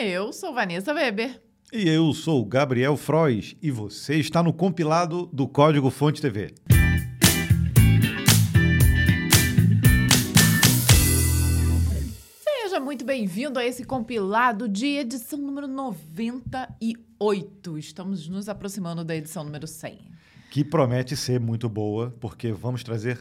Eu sou Vanessa Weber. E eu sou Gabriel Frois e você está no compilado do Código Fonte TV. Seja muito bem-vindo a esse compilado de edição número 98. Estamos nos aproximando da edição número 100. Que promete ser muito boa, porque vamos trazer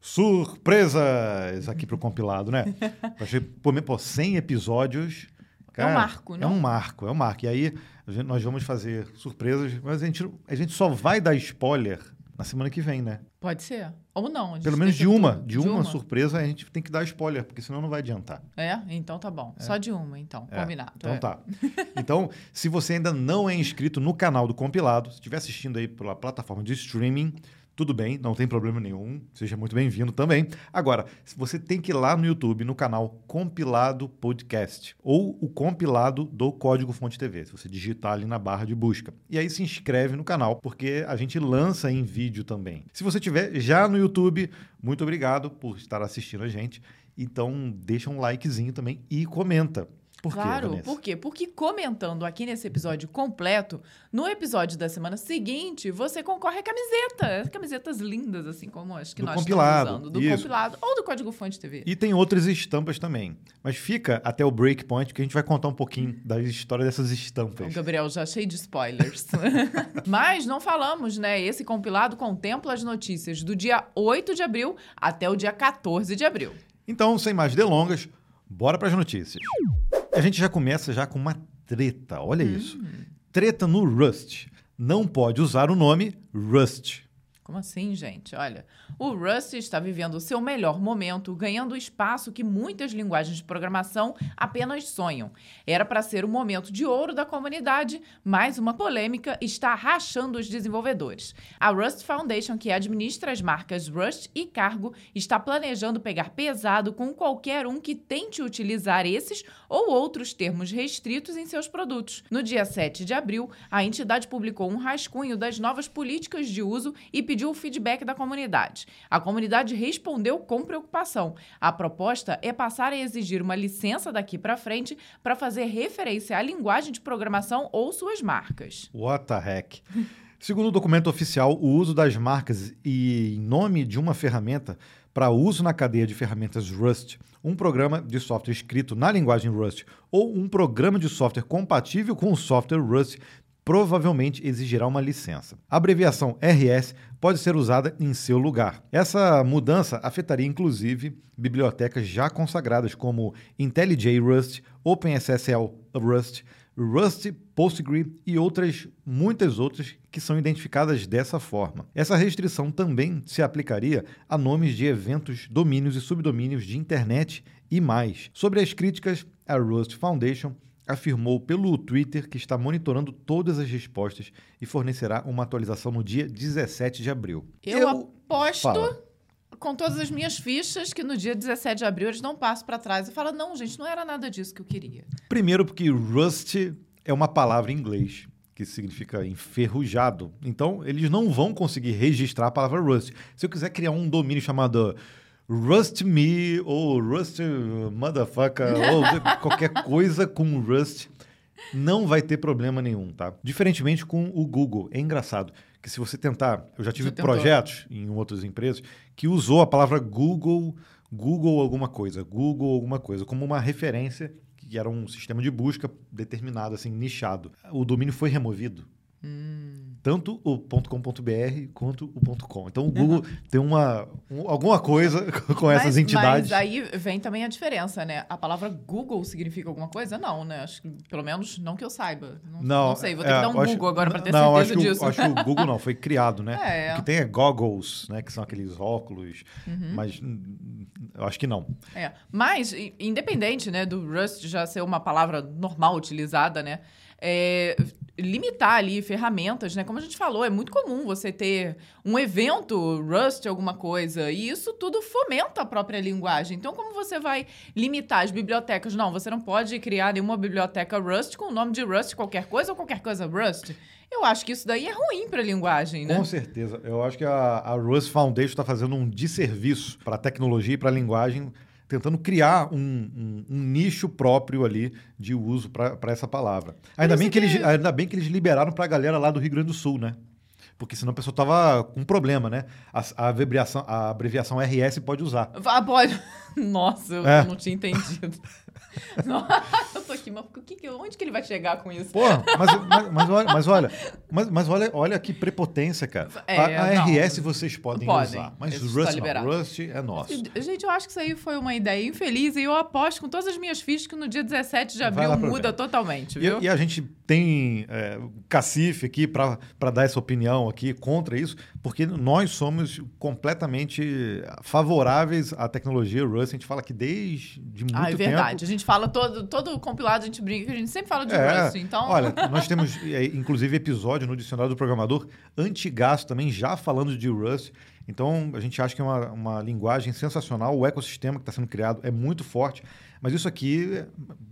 surpresas aqui para o compilado, né? Pô, pô, 100 episódios. Cara, é um marco, não? É um marco, é um marco. E aí gente, nós vamos fazer surpresas, mas a gente, a gente só vai dar spoiler na semana que vem, né? Pode ser. Ou não. Pelo menos de uma. De, de uma, uma, surpresa, a gente tem que dar spoiler, porque senão não vai adiantar. É? Então tá bom. É. Só de uma, então. É. Combinado. Então é. tá. Então, se você ainda não é inscrito no canal do Compilado, se estiver assistindo aí pela plataforma de streaming, tudo bem, não tem problema nenhum, seja muito bem-vindo também. Agora, você tem que ir lá no YouTube, no canal Compilado Podcast, ou o compilado do Código Fonte TV, se você digitar ali na barra de busca. E aí se inscreve no canal, porque a gente lança em vídeo também. Se você tiver já no YouTube, muito obrigado por estar assistindo a gente. Então, deixa um likezinho também e comenta. Por claro, quê, por quê? Porque comentando aqui nesse episódio completo, no episódio da semana seguinte, você concorre a camiseta. Camisetas lindas, assim como as que do nós compilado, estamos usando. Do isso. compilado ou do Código Fonte TV. E tem outras estampas também. Mas fica até o breakpoint que a gente vai contar um pouquinho da história dessas estampas. O Gabriel já cheio de spoilers. Mas não falamos, né? Esse compilado contempla as notícias do dia 8 de abril até o dia 14 de abril. Então, sem mais delongas, bora para as notícias. A gente já começa já com uma treta, olha hum. isso. Treta no Rust. Não pode usar o nome Rust. Como assim, gente? Olha, o Rust está vivendo o seu melhor momento, ganhando o espaço que muitas linguagens de programação apenas sonham. Era para ser o momento de ouro da comunidade, mas uma polêmica está rachando os desenvolvedores. A Rust Foundation, que administra as marcas Rust e Cargo, está planejando pegar pesado com qualquer um que tente utilizar esses ou outros termos restritos em seus produtos. No dia 7 de abril, a entidade publicou um rascunho das novas políticas de uso e pediu o feedback da comunidade. A comunidade respondeu com preocupação. A proposta é passar a exigir uma licença daqui para frente para fazer referência à linguagem de programação ou suas marcas. What the heck? Segundo o documento oficial, o uso das marcas e em nome de uma ferramenta para uso na cadeia de ferramentas Rust, um programa de software escrito na linguagem Rust ou um programa de software compatível com o software Rust provavelmente exigirá uma licença. A abreviação RS pode ser usada em seu lugar. Essa mudança afetaria inclusive bibliotecas já consagradas como IntelliJ Rust, OpenSSL Rust, Rust, Postgre e outras, muitas outras que são identificadas dessa forma. Essa restrição também se aplicaria a nomes de eventos, domínios e subdomínios de internet e mais. Sobre as críticas, a Rust Foundation afirmou pelo Twitter que está monitorando todas as respostas e fornecerá uma atualização no dia 17 de abril. Eu, Eu... aposto Fala. com todas as minhas fichas que no dia 17 de abril eles não passam para trás e falam: não, gente, não era nada disso que eu queria. Primeiro, porque Rust é uma palavra em inglês que significa enferrujado. Então, eles não vão conseguir registrar a palavra Rust. Se eu quiser criar um domínio chamado Rust Me ou Rust Motherfucker ou qualquer coisa com Rust, não vai ter problema nenhum, tá? Diferentemente com o Google. É engraçado que se você tentar, eu já tive projetos em outras empresas que usou a palavra Google, Google alguma coisa, Google alguma coisa, como uma referência que era um sistema de busca determinado, assim, nichado. O domínio foi removido. Tanto o .com.br quanto o .com. Então o Google uhum. tem uma um, alguma coisa com mas, essas entidades. Mas aí vem também a diferença, né? A palavra Google significa alguma coisa? Não, né? Acho que pelo menos não que eu saiba. Não, não, não sei, vou ter é, que dar um Google agora para ter não, certeza acho disso. Que, acho que o Google não, foi criado, né? É. O que tem é goggles, né? Que são aqueles óculos, uhum. mas eu acho que não. É. Mas, independente né, do Rust já ser uma palavra normal utilizada, né? É, limitar ali ferramentas, né? Como a gente falou, é muito comum você ter um evento Rust, alguma coisa, e isso tudo fomenta a própria linguagem. Então, como você vai limitar as bibliotecas? Não, você não pode criar nenhuma biblioteca Rust com o nome de Rust qualquer coisa ou qualquer coisa Rust. Eu acho que isso daí é ruim para a linguagem, né? Com certeza. Eu acho que a, a Rust Foundation está fazendo um desserviço para a tecnologia e para a linguagem tentando criar um, um, um nicho próprio ali de uso para essa palavra. Ainda bem que, eles, ainda bem que eles liberaram para a galera lá do Rio Grande do Sul, né? Porque senão a pessoa tava com um problema, né? A, a, abreviação, a abreviação RS pode usar. Ah, pode. Nossa, eu é. não tinha entendido. eu tô aqui, mas que, onde que ele vai chegar com isso? Pô, mas, mas, mas olha, mas, olha, mas, mas, olha, olha que prepotência, cara. É, a, a não, RS vocês podem, podem usar, mas Rust, tá não, Rust é nosso. Gente, eu acho que isso aí foi uma ideia infeliz e eu aposto com todas as minhas fichas que no dia 17 de abril muda totalmente, viu? E, e, a gente tem é, cacife aqui para dar essa opinião aqui contra isso, porque nós somos completamente favoráveis à tecnologia Rust. A gente fala que desde de muito tempo... Ah, é verdade. Tempo, a gente fala todo, todo compilado, a gente brinca, a gente sempre fala de é, Rust, então... Olha, nós temos, é, inclusive, episódio no Dicionário do Programador antigaço também, já falando de Rust. Então, a gente acha que é uma, uma linguagem sensacional, o ecossistema que está sendo criado é muito forte, mas isso aqui,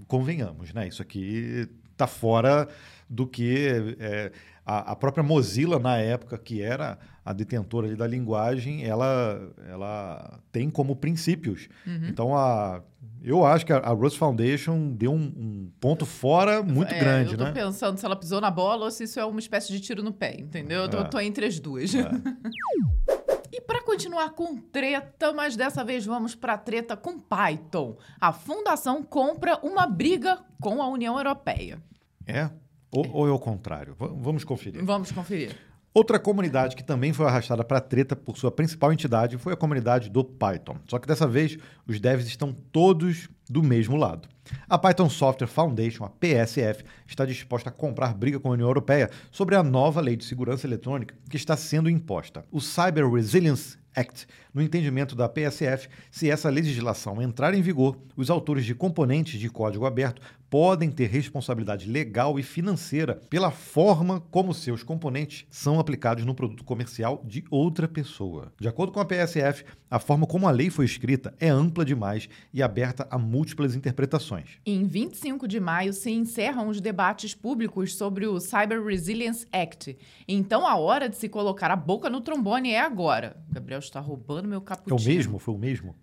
convenhamos, né? Isso aqui está fora do que é, a, a, própria Mozilla, na época, que era a detentora da linguagem, ela, ela tem como princípios. Uhum. Então, a, eu acho que a, a Rust Foundation deu um, um ponto fora muito é, grande, eu tô né? pensando se ela pisou na bola ou se isso é uma espécie de tiro no pé, entendeu? Eu tô, é. tô entre as duas. Para continuar com treta, mas dessa vez vamos para treta com Python. A fundação compra uma briga com a União Europeia. É? Ou, é. ou é o contrário? V vamos conferir. Vamos conferir. Outra comunidade que também foi arrastada para treta por sua principal entidade foi a comunidade do Python. Só que dessa vez os devs estão todos do mesmo lado. A Python Software Foundation, a PSF, está disposta a comprar briga com a União Europeia sobre a nova lei de segurança eletrônica que está sendo imposta. O Cyber Resilience Act, no entendimento da PSF, se essa legislação entrar em vigor, os autores de componentes de código aberto podem ter responsabilidade legal e financeira pela forma como seus componentes são aplicados no produto comercial de outra pessoa. De acordo com a PSF, a forma como a lei foi escrita é ampla demais e aberta a múltiplas interpretações. Em 25 de maio se encerram os debates públicos sobre o Cyber Resilience Act. Então a hora de se colocar a boca no trombone é agora. Gabriel está roubando meu cappuccino. É o mesmo? Foi o mesmo?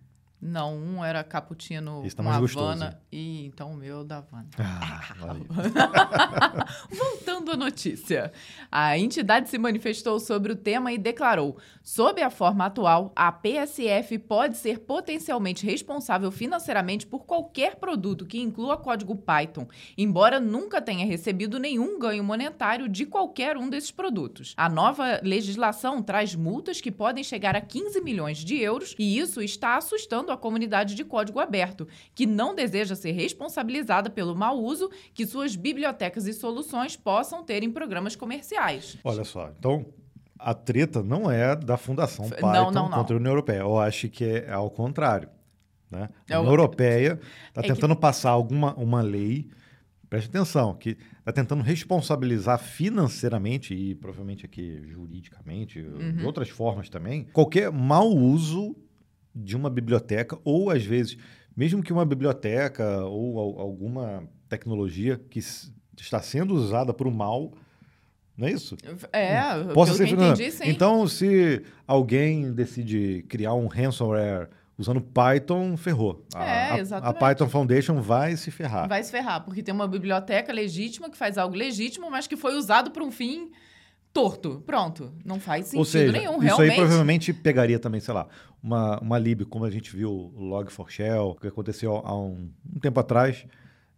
Não, um era cappuccino Esse tá com Havana e então o meu da Havana. Ah, Voltando à notícia. A entidade se manifestou sobre o tema e declarou: sob a forma atual, a PSF pode ser potencialmente responsável financeiramente por qualquer produto que inclua código Python, embora nunca tenha recebido nenhum ganho monetário de qualquer um desses produtos. A nova legislação traz multas que podem chegar a 15 milhões de euros e isso está assustando a comunidade de código aberto, que não deseja ser responsabilizada pelo mau uso que suas bibliotecas e soluções possam ter em programas comerciais. Olha só, então a treta não é da Fundação Python não, não, não. contra a União Europeia. Eu acho que é ao contrário. Né? A é União Europeia está é tentando que... passar alguma uma lei, preste atenção, que está tentando responsabilizar financeiramente e provavelmente aqui juridicamente, uhum. de outras formas também, qualquer mau uso de uma biblioteca, ou às vezes, mesmo que uma biblioteca ou alguma tecnologia que está sendo usada para o mal, não é isso? É, Possa ser entendi, sim. Então, se alguém decide criar um ransomware usando Python, ferrou. É, exatamente. A, a, Python Foundation vai se ferrar. Vai se ferrar, porque tem uma biblioteca legítima que faz algo legítimo, mas que foi usado para um fim torto. Pronto. Não faz sentido Ou seja, nenhum, isso realmente. aí provavelmente pegaria também, sei lá, uma, uma lib, como a gente viu o Log4Shell, que aconteceu há um, um tempo atrás,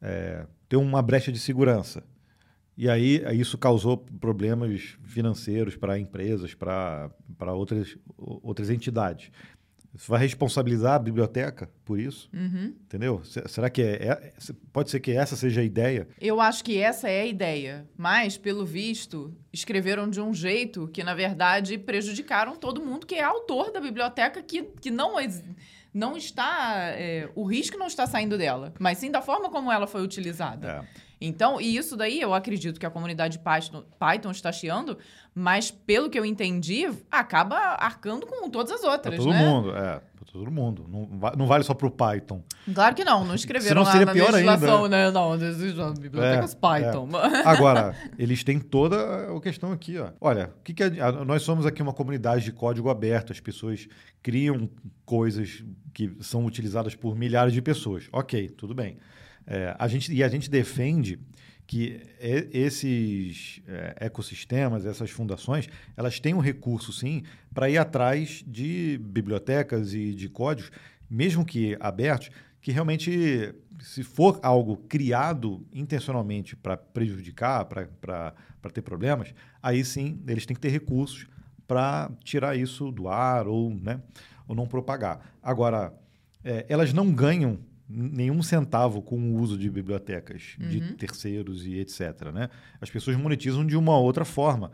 é, ter uma brecha de segurança. E aí isso causou problemas financeiros para empresas, para outras, outras entidades. Você vai responsabilizar a biblioteca por isso? Uhum. Entendeu? Será que é, é, Pode ser que essa seja a ideia? Eu acho que essa é a ideia. Mas, pelo visto, escreveram de um jeito que, na verdade, prejudicaram todo mundo que é autor da biblioteca, que, que não, não está. É, o risco não está saindo dela, mas sim da forma como ela foi utilizada. É. Então, e isso daí eu acredito que a comunidade Python, Python está chiando, mas pelo que eu entendi, acaba arcando com todas as outras, pra todo né? mundo, é. para todo mundo. Não, não vale só para o Python. Claro que não, não escreveram Senão lá seria na pior ainda, legislação, né? Não, bibliotecas É, Python. Agora, eles têm toda a questão aqui, ó. Olha, o que que a- nós somos aqui uma comunidade de código aberto, as pessoas criam coisas que são utilizadas por milhares de pessoas. Ok, tudo bem. É, a gente, e a gente defende que esses é, ecossistemas, essas fundações, elas têm um recurso, sim, para ir atrás de bibliotecas e de códigos, mesmo que abertos, que realmente, se for algo criado intencionalmente para prejudicar, para ter problemas, aí sim eles têm que ter recursos para tirar isso do ar ou, né, ou não propagar. Agora, é, elas não ganham nenhum centavo com o uso de bibliotecas de terceiros e etc. Né? As pessoas monetizam de uma outra forma.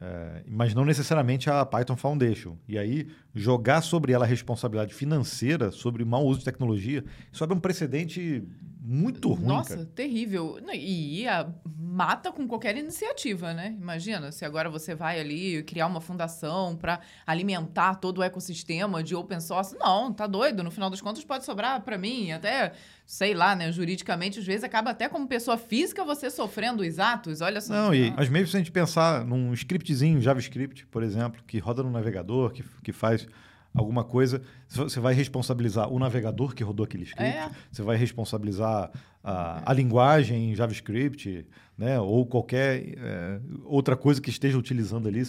É, mas não necessariamente a Python Foundation. E aí, jogar sobre ela a responsabilidade financeira sobre o mau uso de tecnologia, isso abre um precedente muito ruim. Nossa, cara. terrível. E ia, mata com qualquer iniciativa, né? Imagina, se agora você vai ali criar uma fundação para alimentar todo o ecossistema de open source. Não, tá doido. No final das contas, pode sobrar para mim. Até, sei lá, né? Juridicamente, às vezes acaba até como pessoa física você sofrendo os atos. Olha só. Não, e, mas mesmo se a gente pensar num scriptzinho JavaScript, por exemplo, que roda no navegador, que, que faz alguma coisa, você vai responsabilizar o navegador que rodou aquele script, É. você vai responsabilizar a, a linguagem em JavaScript, né, ou qualquer é, outra coisa que esteja utilizando ali.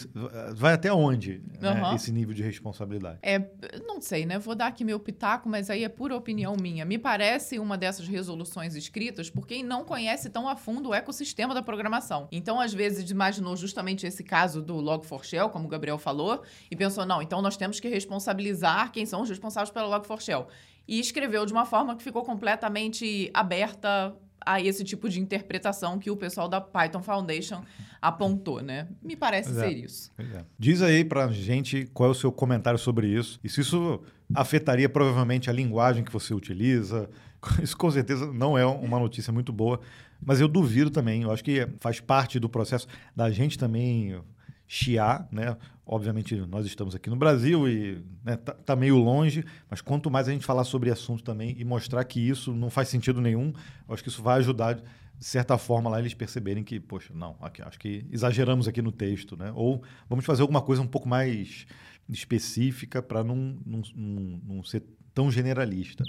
Vai até onde né, Aham. esse nível de responsabilidade? É, não sei, né? Vou dar aqui meu pitaco, mas aí é pura opinião minha. Me parece uma dessas resoluções escritas por quem não conhece tão a fundo o ecossistema da programação. Então, às vezes, imaginou justamente esse caso do Log4Shell, como o Gabriel falou, e pensou, não, então nós temos que responsabilizar quem são os responsáveis pelo Log4Shell. E escreveu de uma forma que ficou completamente aberta a esse tipo de interpretação que o pessoal da Python Foundation apontou, né? Me parece é. ser isso. Pois é. Diz aí pra gente qual é o seu comentário sobre isso. E se isso afetaria provavelmente a linguagem que você utiliza. Isso com certeza não é uma notícia muito boa. Mas eu duvido também. Eu acho que faz parte do processo da gente também chiar, né? Obviamente nós estamos aqui no Brasil e né, tá, tá meio longe, mas quanto mais a gente falar sobre assunto também e mostrar que isso não faz sentido nenhum, eu acho que isso vai ajudar de certa forma lá eles perceberem que, poxa, não, aqui, acho que exageramos aqui no texto, né? Ou vamos fazer alguma coisa um pouco mais específica para não, não, não, não ser tão generalista.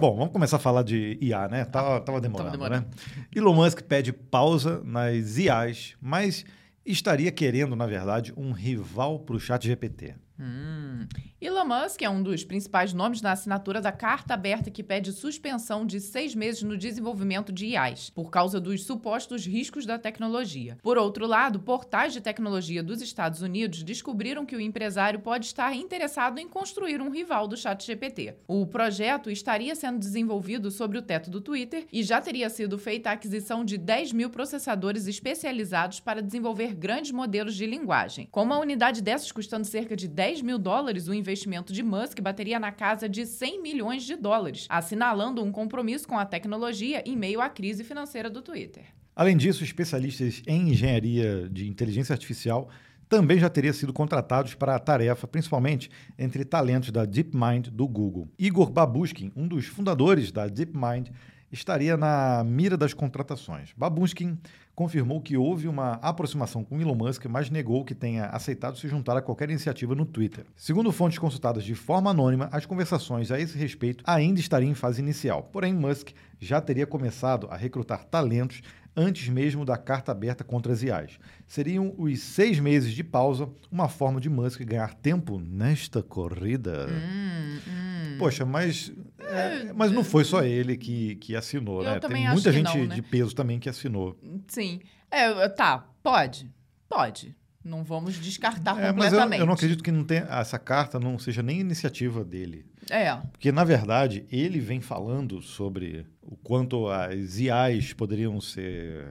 Bom, vamos começar a falar de IA, né? Tava, tava demorando, demorando. né? Elon Musk pede pausa nas IAs, mas estaria querendo, na verdade, um rival para o chat GPT. Hum. Elon Musk é um dos principais nomes na assinatura da carta aberta que pede suspensão de seis meses no desenvolvimento de IAs, por causa dos supostos riscos da tecnologia. Por outro lado, portais de tecnologia dos Estados Unidos descobriram que o empresário pode estar interessado em construir um rival do ChatGPT. O projeto estaria sendo desenvolvido sobre o teto do Twitter e já teria sido feita a aquisição de 10 mil processadores especializados para desenvolver grandes modelos de linguagem. Com uma unidade dessas custando cerca de 10 mil dólares, o investimento de Musk bateria na casa de 100 milhões de dólares, assinalando um compromisso com a tecnologia em meio à crise financeira do Twitter. Além disso, especialistas em engenharia de inteligência artificial também já teriam sido contratados para a tarefa, principalmente entre talentos da DeepMind do Google. Igor Babushkin, um dos fundadores da DeepMind, estaria na mira das contratações. Babushkin confirmou que houve uma aproximação com Elon Musk, mas negou que tenha aceitado se juntar a qualquer iniciativa no Twitter. Segundo fontes consultadas de forma anônima, as conversações a esse respeito ainda estariam em fase inicial. Porém, Musk já teria começado a recrutar talentos antes mesmo da carta aberta contra as IAs. Seriam os seis meses de pausa uma forma de Musk ganhar tempo nesta corrida? Hum, hum. Poxa, mas, é, mas não foi só ele que, que assinou, Eu né? Tem muita gente não, né? de peso também que assinou. Sim. É, tá, pode. Pode. Não vamos descartar É, mas eu, completamente. eu não acredito que não tenha, essa carta não seja nem iniciativa dele. É. Porque, na verdade, ele vem falando sobre o quanto as IAs poderiam ser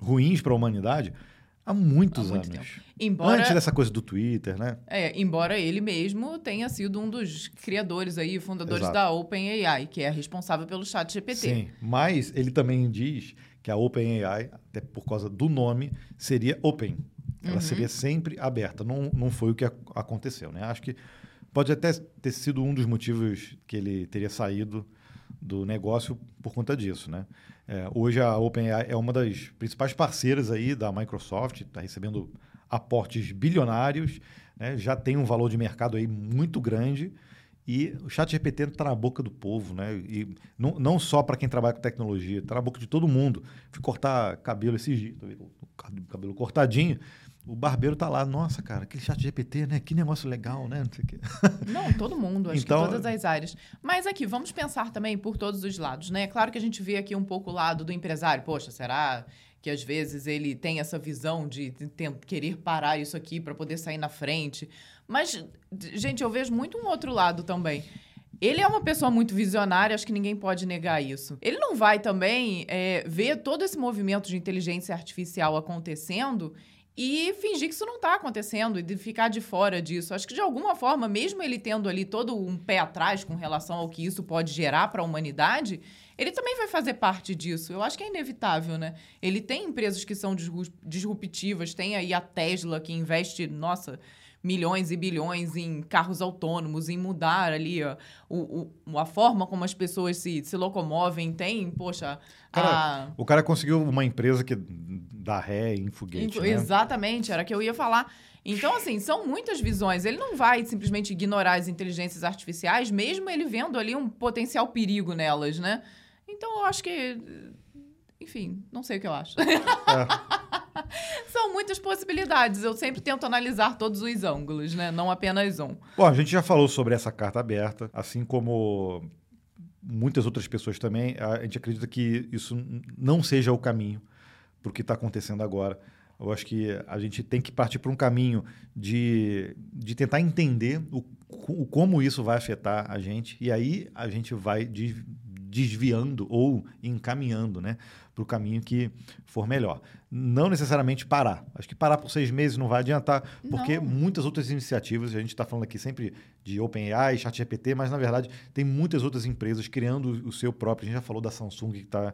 ruins para a humanidade há muitos Há anos. Embora, Antes dessa coisa do Twitter, né? é, embora ele mesmo tenha sido um dos criadores aí, fundadores Exato. da OpenAI, que é responsável pelo chat GPT. Sim. Mas ele também diz que a OpenAI, até por causa do nome, seria open. Ela Uhum. seria sempre aberta. Não, não foi o que ac- aconteceu, né? Acho que Pode até ter sido um dos motivos que ele teria saído do negócio por conta disso, né? É, hoje a OpenAI é uma das principais parceiras aí da Microsoft, está recebendo aportes bilionários, né? já tem um valor de mercado aí muito grande e o chat GPT está na boca do povo, né? E não, não só para quem trabalha com tecnologia, está na boca de todo mundo. Fui cortar cabelo esses dias, cabelo cortadinho. O barbeiro tá lá, nossa, cara, aquele chat GPT, né? Que negócio legal, né? Não, sei que. Não, todo mundo, acho então, que todas as áreas. Mas aqui, vamos pensar também por todos os lados, né? É claro que a gente vê aqui um pouco o lado do empresário. Poxa, será que às vezes ele tem essa visão de, querer parar isso aqui para poder sair na frente? Mas, gente, eu vejo muito um outro lado também. Ele é uma pessoa muito visionária, acho que ninguém pode negar isso. Ele não vai também é, ver todo esse movimento de inteligência artificial acontecendo e fingir que isso não está acontecendo e de ficar de fora disso. Acho que de alguma forma, mesmo ele tendo ali todo um pé atrás com relação ao que isso pode gerar para a humanidade, ele também vai fazer parte disso. Eu acho que é inevitável, né? Ele tem empresas que são disruptivas, tem aí a Tesla que investe, nossa, milhões e bilhões em carros autônomos, em mudar ali ó, o, o, a forma como as pessoas se, se locomovem. Tem, poxa. Cara, a... O cara conseguiu uma empresa que dá ré em foguete. né? Exatamente, era que eu ia falar. Então, assim, são muitas visões. Ele não vai simplesmente ignorar as inteligências artificiais, mesmo ele vendo ali um potencial perigo nelas, né? Então, eu acho que. Enfim, não sei o que eu acho. É. São muitas possibilidades. Eu sempre tento analisar todos os ângulos, né? Não apenas um. Bom, a gente já falou sobre essa carta aberta, assim como muitas outras pessoas também. A gente acredita que isso não seja o caminho para o que está acontecendo agora. Eu acho que a gente tem que partir para um caminho de, de tentar entender o, o, como isso vai afetar a gente, e aí a gente vai de, desviando ou encaminhando né, para o caminho que for melhor. Não necessariamente parar. Acho que parar por seis meses não vai adiantar, porque não. muitas outras iniciativas, a gente está falando aqui sempre de OpenAI, ChatGPT, mas na verdade tem muitas outras empresas criando o seu próprio. A gente já falou da Samsung que está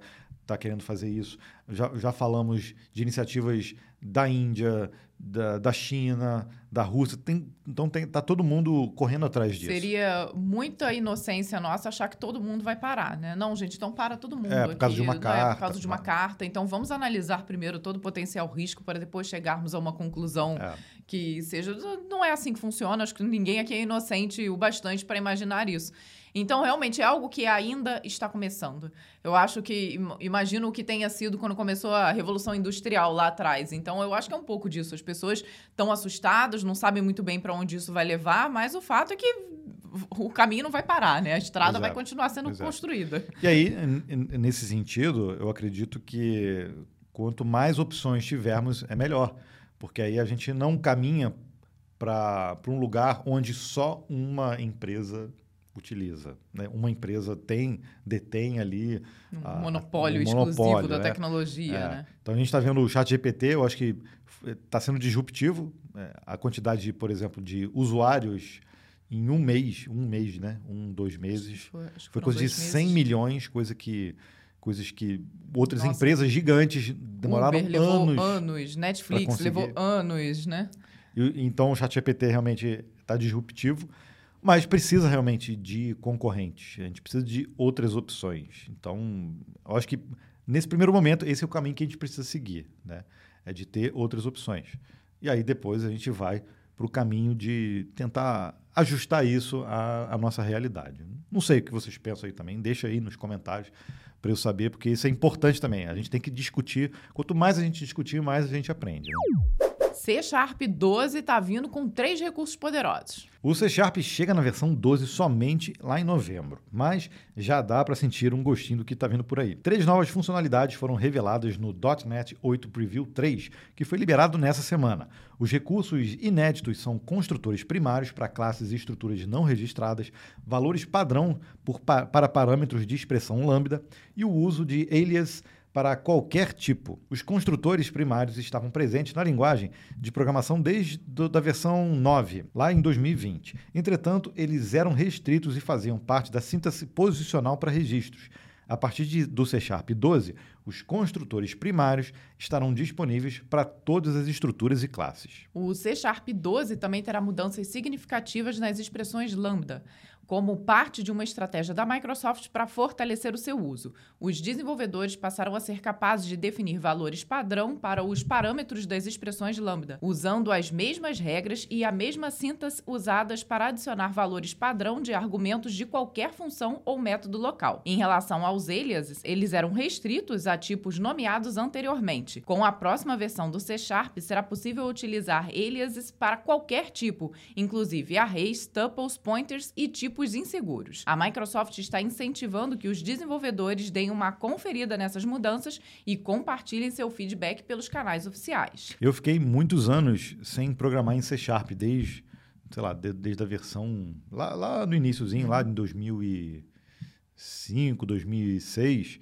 tá querendo fazer isso. Já, já falamos de iniciativas da Índia, da, da China, da Rússia. Tem, então tem, tá todo mundo correndo atrás disso. Seria muita inocência nossa achar que todo mundo vai parar, né? Não, gente, então para todo mundo. É, por causa aqui, de uma né? carta. Por causa de uma tá. carta. Então vamos analisar primeiro todo o potencial risco para depois chegarmos a uma conclusão é. que seja. Não é assim que funciona. Acho que ninguém aqui é inocente o bastante para imaginar isso. Então, realmente, é algo que ainda está começando. Eu acho que, imagino o que tenha sido quando começou a Revolução Industrial lá atrás. Então, eu acho que é um pouco disso. As pessoas estão assustadas, não sabem muito bem para onde isso vai levar, mas o fato é que o caminho não vai parar, né? A estrada Exato. vai continuar sendo Exato. construída. E aí, nesse sentido, eu acredito que quanto mais opções tivermos, é melhor. Porque aí a gente não caminha para um lugar onde só uma empresa utiliza. Né? Uma empresa tem, detém ali... Um a, monopólio um exclusivo monopólio, da né? tecnologia, é. né? Então, a gente está vendo o chat GPT, eu acho que está sendo disruptivo. É, a quantidade, de, por exemplo, de usuários em um mês, um mês, né? Um, dois meses. Foi, foi coisa de 100 meses. milhões, coisa que coisas que outras Nossa. empresas gigantes demoraram Uber levou anos. anos, Netflix levou anos, né? E, então o ChatGPT realmente está disruptivo. Mas precisa realmente de concorrentes. A gente precisa de outras opções. Então, eu acho que nesse primeiro momento, esse é o caminho que a gente precisa seguir, né? É de ter outras opções. E aí depois a gente vai para o caminho de tentar ajustar isso à, à, nossa realidade. Não sei o que vocês pensam aí também. Deixa aí nos comentários para eu saber, porque isso é importante também. A gente tem que discutir. Quanto mais a gente discutir, mais a gente aprende. Né? C Sharp 12 está vindo com três recursos poderosos. O C Sharp chega na versão 12 somente lá em novembro, mas já dá para sentir um gostinho do que está vindo por aí. Três novas funcionalidades foram reveladas no .NET 8 Preview 3, que foi liberado nessa semana. Os recursos inéditos são construtores primários para classes e estruturas não registradas, valores padrão por, para parâmetros de expressão lambda e o uso de alias para qualquer tipo. Os construtores primários estavam presentes na linguagem de programação desde a versão 9, lá em 2020. Entretanto, eles eram restritos e faziam parte da síntese posicional para registros. A partir de, do C Sharp 12, os construtores primários estarão disponíveis para todas as estruturas e classes. O C Sharp 12 também terá mudanças significativas nas expressões lambda como parte de uma estratégia da Microsoft para fortalecer o seu uso. Os desenvolvedores passaram a ser capazes de definir valores padrão para os parâmetros das expressões lambda, usando as mesmas regras e a mesma síntese usadas para adicionar valores padrão de argumentos de qualquer função ou método local. Em relação aos aliases, eles eram restritos a tipos nomeados anteriormente. Com a próxima versão do C Sharp, será possível utilizar aliases para qualquer tipo, inclusive arrays, tuples, pointers e tipos tipos inseguros. A Microsoft está incentivando que os desenvolvedores deem uma conferida nessas mudanças e compartilhem seu feedback pelos canais oficiais. Eu fiquei muitos anos sem programar em C Sharp, desde, sei lá, desde a versão lá, lá no iníciozinho, lá em 2005, 2006.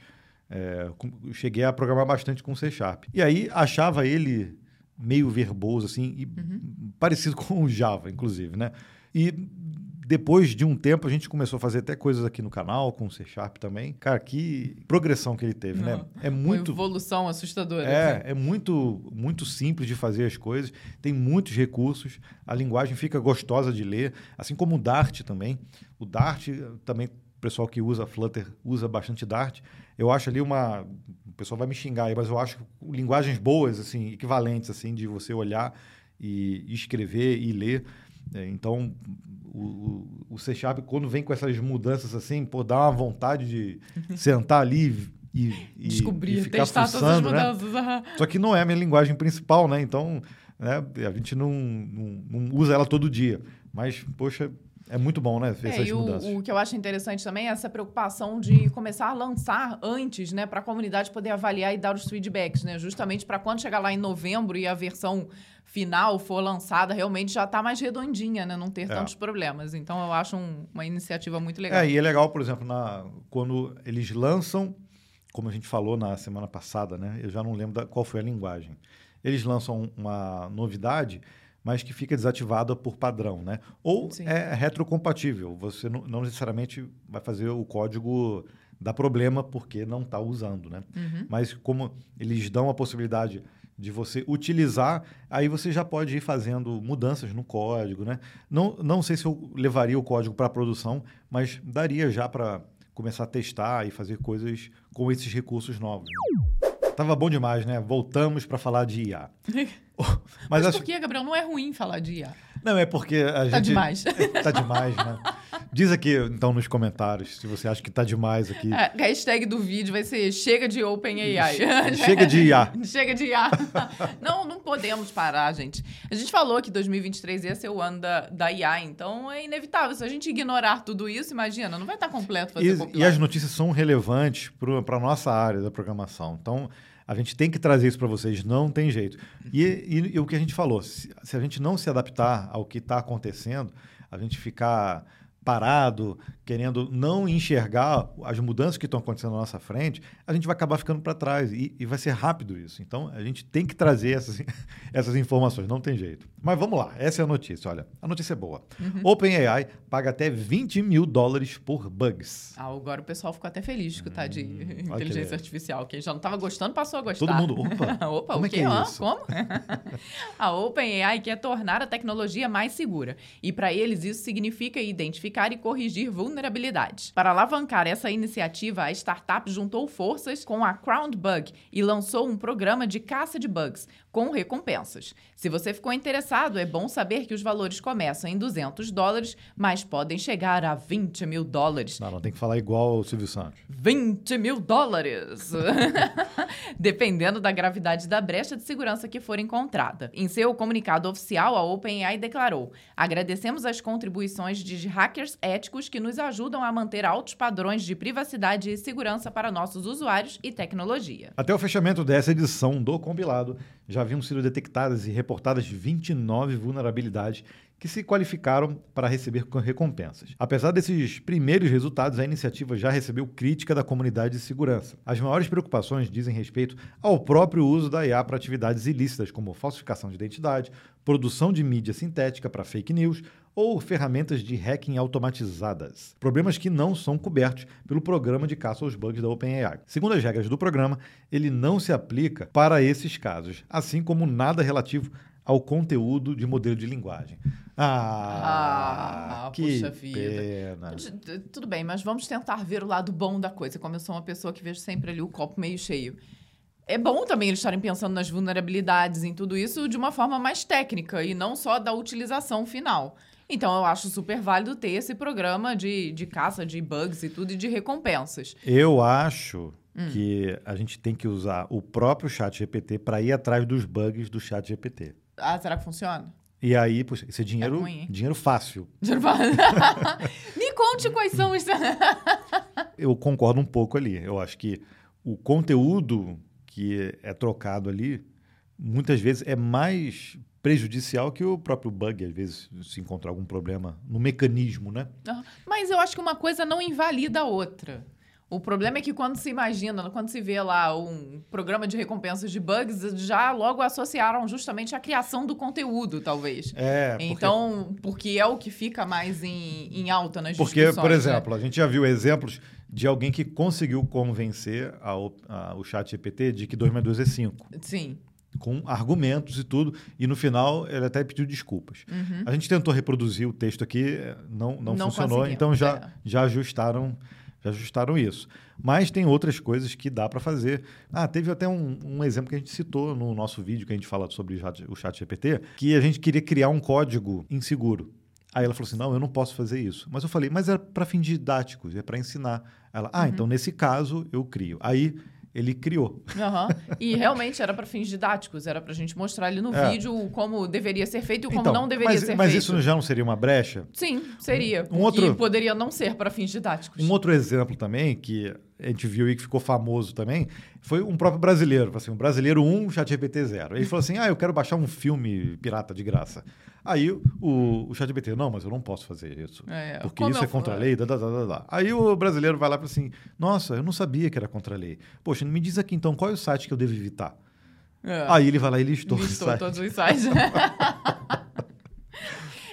É, cheguei a programar bastante com C Sharp. E aí achava ele meio verboso, assim, e uhum. parecido com o Java, inclusive, né? E depois de um tempo, a gente começou a fazer até coisas aqui no canal, com o C Sharp também. Cara, que progressão que ele teve, né? Não, né? É muito. Uma evolução assustadora. É, é muito, muito simples de fazer as coisas, tem muitos recursos, a linguagem fica gostosa de ler, assim como o Dart também. O Dart também o pessoal que usa Flutter usa bastante Dart. Eu acho ali uma. O pessoal vai me xingar aí, mas eu acho linguagens boas, assim, equivalentes, assim, de você olhar e escrever e ler. É, então, o, o, C Sharp, quando vem com essas mudanças assim, pô, dá uma vontade de sentar ali e, e descobrir, e ficar testar fuçando, todas as mudanças. Né? Só que não é a minha linguagem principal, né? Então, né, a gente não, não, não usa ela todo dia. Mas, poxa, é muito bom, né? É, essas mudanças. O, o, que eu acho interessante também é essa preocupação de começar a lançar antes, né? Para a comunidade poder avaliar e dar os feedbacks, né? Justamente para quando chegar lá em novembro e a versão final for lançada, realmente já está mais redondinha, né? Não ter é. tantos problemas. Então, eu acho um, uma iniciativa muito legal. É, e é legal, por exemplo, na, quando eles lançam, como a gente falou na semana passada, né? Eu já não lembro da, qual foi a linguagem. Eles lançam uma novidade mas que fica desativada por padrão, né? Ou Sim. é retrocompatível. Você não, não, necessariamente vai fazer o código dar problema porque não está usando, né? Uhum. Mas como eles dão a possibilidade de você utilizar, aí você já pode ir fazendo mudanças no código, né? Não, não sei se eu levaria o código para produção, mas daria já para começar a testar e fazer coisas com esses recursos novos. Tava bom demais, né? Voltamos para falar de IA. Mas, Mas por que, Gabriel? Não é ruim falar de IA. Não, é porque a tá gente... Tá demais. tá demais, né? Diz aqui, então, nos comentários, se você acha que tá demais aqui. É, a hashtag do vídeo vai ser chega de OpenAI. Chega de IA. chega de IA. não, não podemos parar, gente. A gente falou que 2023 ia ser o ano da, da IA, então é inevitável. Se a gente ignorar tudo isso, imagina, não vai estar completo fazer e, e as notícias são relevantes para a nossa área da programação. Então, a gente tem que trazer isso para vocês, não tem jeito. E, e, e, o que a gente falou, se, se a gente não se adaptar ao que está acontecendo, a gente ficar parado, querendo não enxergar as mudanças que estão acontecendo na nossa frente, a gente vai acabar ficando para trás e, e, vai ser rápido isso. Então, a gente tem que trazer essas, essas informações, não tem jeito. Mas vamos lá, essa é a notícia. Olha, a notícia é boa. Uhum. OpenAI paga até 20 mil dólares por bugs. Ah, agora o pessoal ficou até feliz de escutar hum, de inteligência artificial. Quem já não estava gostando passou a gostar. Todo mundo, opa, opa como o é que é isso? Como? a OpenAI quer tornar a tecnologia mais segura. E para eles isso significa identificar identificar e corrigir vulnerabilidades. Para alavancar essa iniciativa, a startup juntou forças com a Crownbug e lançou um programa de caça de bugs, com recompensas. Se você ficou interessado, é bom saber que os valores começam em 200 dólares, mas podem chegar a 20 mil dólares. Não, não tem que falar igual o Silvio Santos. 20 mil dólares! Dependendo da gravidade da brecha de segurança que for encontrada. Em seu comunicado oficial, a OpenAI declarou: agradecemos as contribuições de hackers éticos que nos ajudam a manter altos padrões de privacidade e segurança para nossos usuários e tecnologia. Até o fechamento dessa edição do compilado, já haviam sido detectadas e reportadas 29 vulnerabilidades que se qualificaram para receber recompensas. Apesar desses primeiros resultados, a iniciativa já recebeu crítica da comunidade de segurança. As maiores preocupações dizem respeito ao próprio uso da IA para atividades ilícitas, como falsificação de identidade, produção de mídia sintética para fake news ou ferramentas de hacking automatizadas, problemas que não são cobertos pelo programa de caça aos bugs da OpenAI. Segundo as regras do programa, ele não se aplica para esses casos, assim como nada relativo ao conteúdo de modelo de linguagem. Ah, Ah, que puxa vida. pena. Tudo bem, mas vamos tentar ver o lado bom da coisa. Como eu sou uma pessoa que vejo sempre ali o copo meio cheio. É bom também eles estarem pensando nas vulnerabilidades, em tudo isso, de uma forma mais técnica e não só da utilização final. Então, eu acho super válido ter esse programa de, de caça de bugs e tudo e de recompensas. Eu acho Hum. que a gente tem que usar o próprio chat GPT para ir atrás dos bugs do chat GPT. Ah, será que funciona? E aí, puxa, isso é dinheiro, ruim, hein? dinheiro fácil. Me conte quais são os. Eu concordo um pouco ali. Eu acho que o conteúdo que é trocado ali, muitas vezes é mais prejudicial que o próprio bug, às vezes, se encontrar algum problema no mecanismo, né? Mas eu acho que uma coisa não invalida a outra. O problema é que quando se imagina, quando se vê lá um programa de recompensas de bugs, já logo associaram justamente a criação do conteúdo, talvez. É, porque, Então, porque é o que fica mais em, em alta nas porque discussões. por né? exemplo, a gente já viu exemplos de alguém que conseguiu convencer a o- a- o chat GPT de que 2 mais 2 é 5. Sim. Com argumentos e tudo, e no final ele até pediu desculpas. Uhum. A gente tentou reproduzir o texto aqui, não, não, Não funcionou, então já, é. já ajustaram já ajustaram isso. Mas tem outras coisas que dá para fazer. Ah, teve até um, um exemplo que a gente citou no nosso vídeo que a gente fala sobre o chat, o chat GPT, que a gente queria criar um código inseguro. Aí ela falou assim: não, eu não posso fazer isso. Mas eu falei, mas é para fins didáticos, é para ensinar. Ela, ah, Uhum. então nesse caso eu crio. Aí ele criou. Aham. E realmente era para fins didáticos, era pra gente mostrar ali no É. vídeo como deveria ser feito e como Então, não deveria mas, ser mas feito. isso já não seria uma brecha? Sim, seria. Um porque outro- poderia não ser para fins didáticos. Um outro exemplo também, que a gente viu aí que ficou famoso também, foi um próprio brasileiro. Assim, um brasileiro 1, ChatGPT 0. Ele falou assim: ah, eu quero baixar um filme pirata de graça. Aí o, o ChatGPT, não, mas eu não posso fazer isso. É, Porque como isso é contra a fa- lei. Dá, dá, dá, dá. Aí o brasileiro vai lá e fala assim: Nossa, eu não sabia que era contra a lei. Poxa, me diz aqui então qual é o site que eu devo evitar. É. Aí ele vai lá e listou, os Listou sites. todos os sites.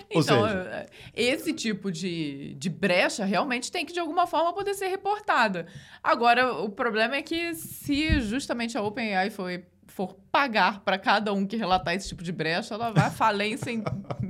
Então, seja- é, esse tipo de, de brecha realmente tem que, de alguma forma, poder ser reportada. Agora, o problema é que se justamente a OpenAI foi, for pagar para cada um que relatar esse tipo de brecha, ela vai à falência em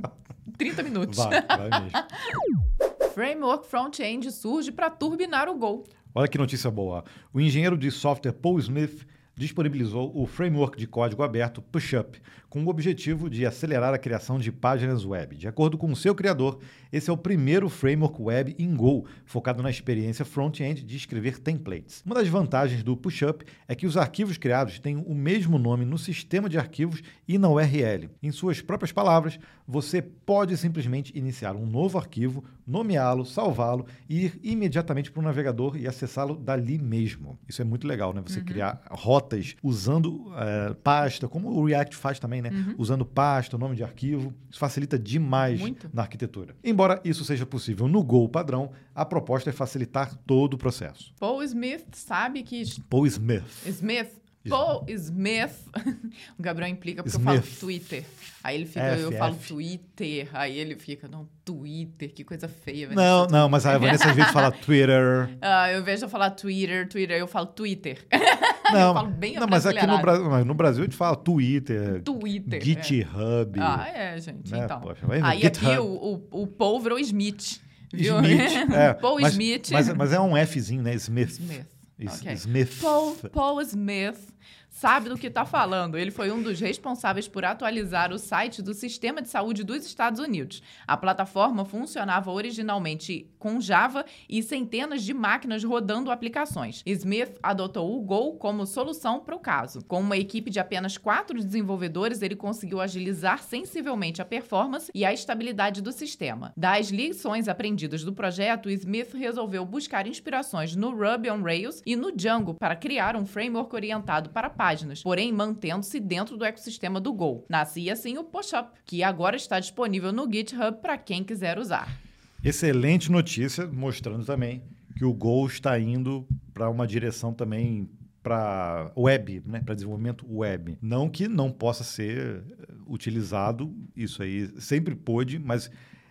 30 minutos. Vai, vai mesmo. Framework Front-End surge para turbinar o Go. Olha que notícia boa. O engenheiro de software Paul Smith disponibilizou o framework de código aberto PushUp, com o objetivo de acelerar a criação de páginas web. De acordo com o seu criador, esse é o primeiro framework web em Go, focado na experiência front-end de escrever templates. Uma das vantagens do PushUp é que os arquivos criados têm o mesmo nome no sistema de arquivos e na URL. Em suas próprias palavras, você pode simplesmente iniciar um novo arquivo, nomeá-lo, salvá-lo e ir imediatamente para o navegador e acessá-lo dali mesmo. Isso é muito legal, né? Você criar rotas usando eh, pasta, como o React faz também, né? Usando pasta, nome de arquivo. Isso facilita demais Muito. na arquitetura. Embora isso seja possível no Go padrão, a proposta é facilitar todo o processo. Paul Smith sabe que Paul Smith. Smith. Paul Smith. o Gabriel implica porque eu falo Smith. Twitter. Aí ele fica, eu F, falo F. Twitter. Aí ele fica, não, Twitter, que coisa feia. Vanessa. Não, não, mas a Vanessa às vezes fala Twitter. Ah, eu vejo eu falar Twitter, Twitter, eu falo Twitter. Não, falo bem não mas aqui no. Bra no Brasil a gente fala Twitter, Twitter. é. GitHub. Ah, é, gente. né? Então. Poxa, vai Aí GitHub. aqui o, o, o Paul virou Smith. Viu? Smith. É, Paul mas, Smith. Mas, mas é um Fzinho, né? Smith. Smith. Is- Ok. Smith. Paul, Paul Smith sabe do que está falando. Ele foi um dos responsáveis por atualizar o site do Sistema de Saúde dos Estados Unidos. A plataforma funcionava originalmente com Java e centenas de máquinas rodando aplicações. Smith adotou o Go como solução para o caso. Com uma equipe de apenas quatro desenvolvedores, ele conseguiu agilizar sensivelmente a performance e a estabilidade do sistema. Das lições aprendidas do projeto, Smith resolveu buscar inspirações no Ruby on Rails e no Django para criar um framework orientado para páginas, porém mantendo-se dentro do ecossistema do Go. Nascia assim o PushUp, que agora está disponível no GitHub para quem quiser usar. Excelente notícia, mostrando também que o Go está indo para uma direção também para web, né? para desenvolvimento web. Não que não possa ser eh, utilizado, isso aí sempre pôde, mas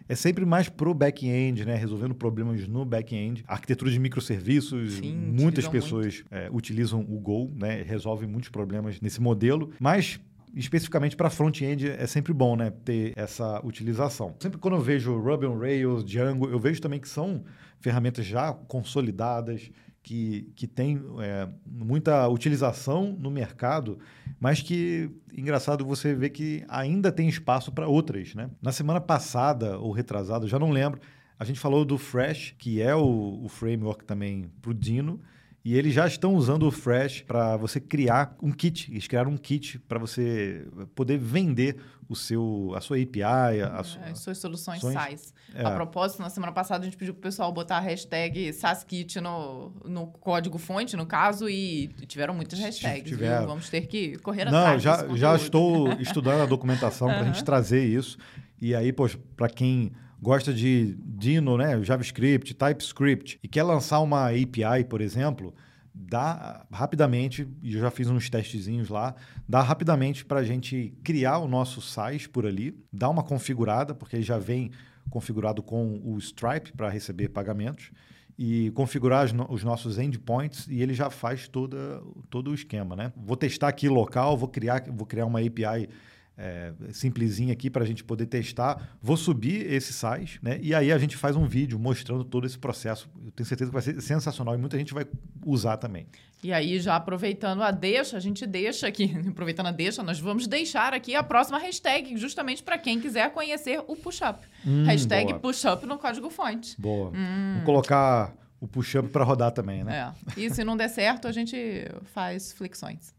é sempre mais pro back-end, né? Resolvendo problemas no back-end. Arquitetura de microserviços, Sim, muitas pessoas é, utilizam o Go, né? Resolvem muitos problemas nesse modelo. Mas especificamente para front-end é sempre bom, né, ter essa utilização. Sempre quando eu vejo Ruby on Rails, Django, eu vejo também que são ferramentas já consolidadas, que, que têm é, muita utilização no mercado, mas que, engraçado, você vê que ainda tem espaço para outras, né? Na semana passada, ou retrasada, já não lembro, a gente falou do Fresh, que é o, o framework também para o Dino, e eles já estão usando o Fresh para você criar um kit. Eles criaram um kit para você poder vender o seu, a sua API, a, As suas soluções SaaS. É. A propósito, na semana passada a gente pediu pro pessoal botar a hashtag SaaSKit no, no código-fonte, no caso, e tiveram muitas hashtags. Tiveram. Vamos ter que correr Não, atrás já, desse já conteúdo. estou estudando a documentação para a gente trazer isso. E aí, poxa, para quem gosta de Dino, né, JavaScript, TypeScript, e quer lançar uma API, por exemplo, dá rapidamente, e eu já fiz uns testezinhos lá, dá rapidamente para a gente criar o nosso size por ali, dar uma configurada, porque já vem configurado com o Stripe para receber pagamentos, e configurar os nossos endpoints e ele já faz toda, todo o esquema, né? Vou testar aqui local, vou criar, vou criar uma API é, simplesinha aqui para a gente poder testar. Vou subir esse size, né? E aí a gente faz um vídeo mostrando todo esse processo. Eu tenho certeza que vai ser sensacional e muita gente vai usar também. E aí, já aproveitando a deixa, a gente deixa aqui, aproveitando a deixa, nós vamos deixar aqui a próxima hashtag, justamente para quem quiser conhecer o Pushup. Hum, hashtag. Pushup no código-fonte. Boa. Vou colocar o push-up para rodar também, né? É. E se não der certo, a gente faz flexões.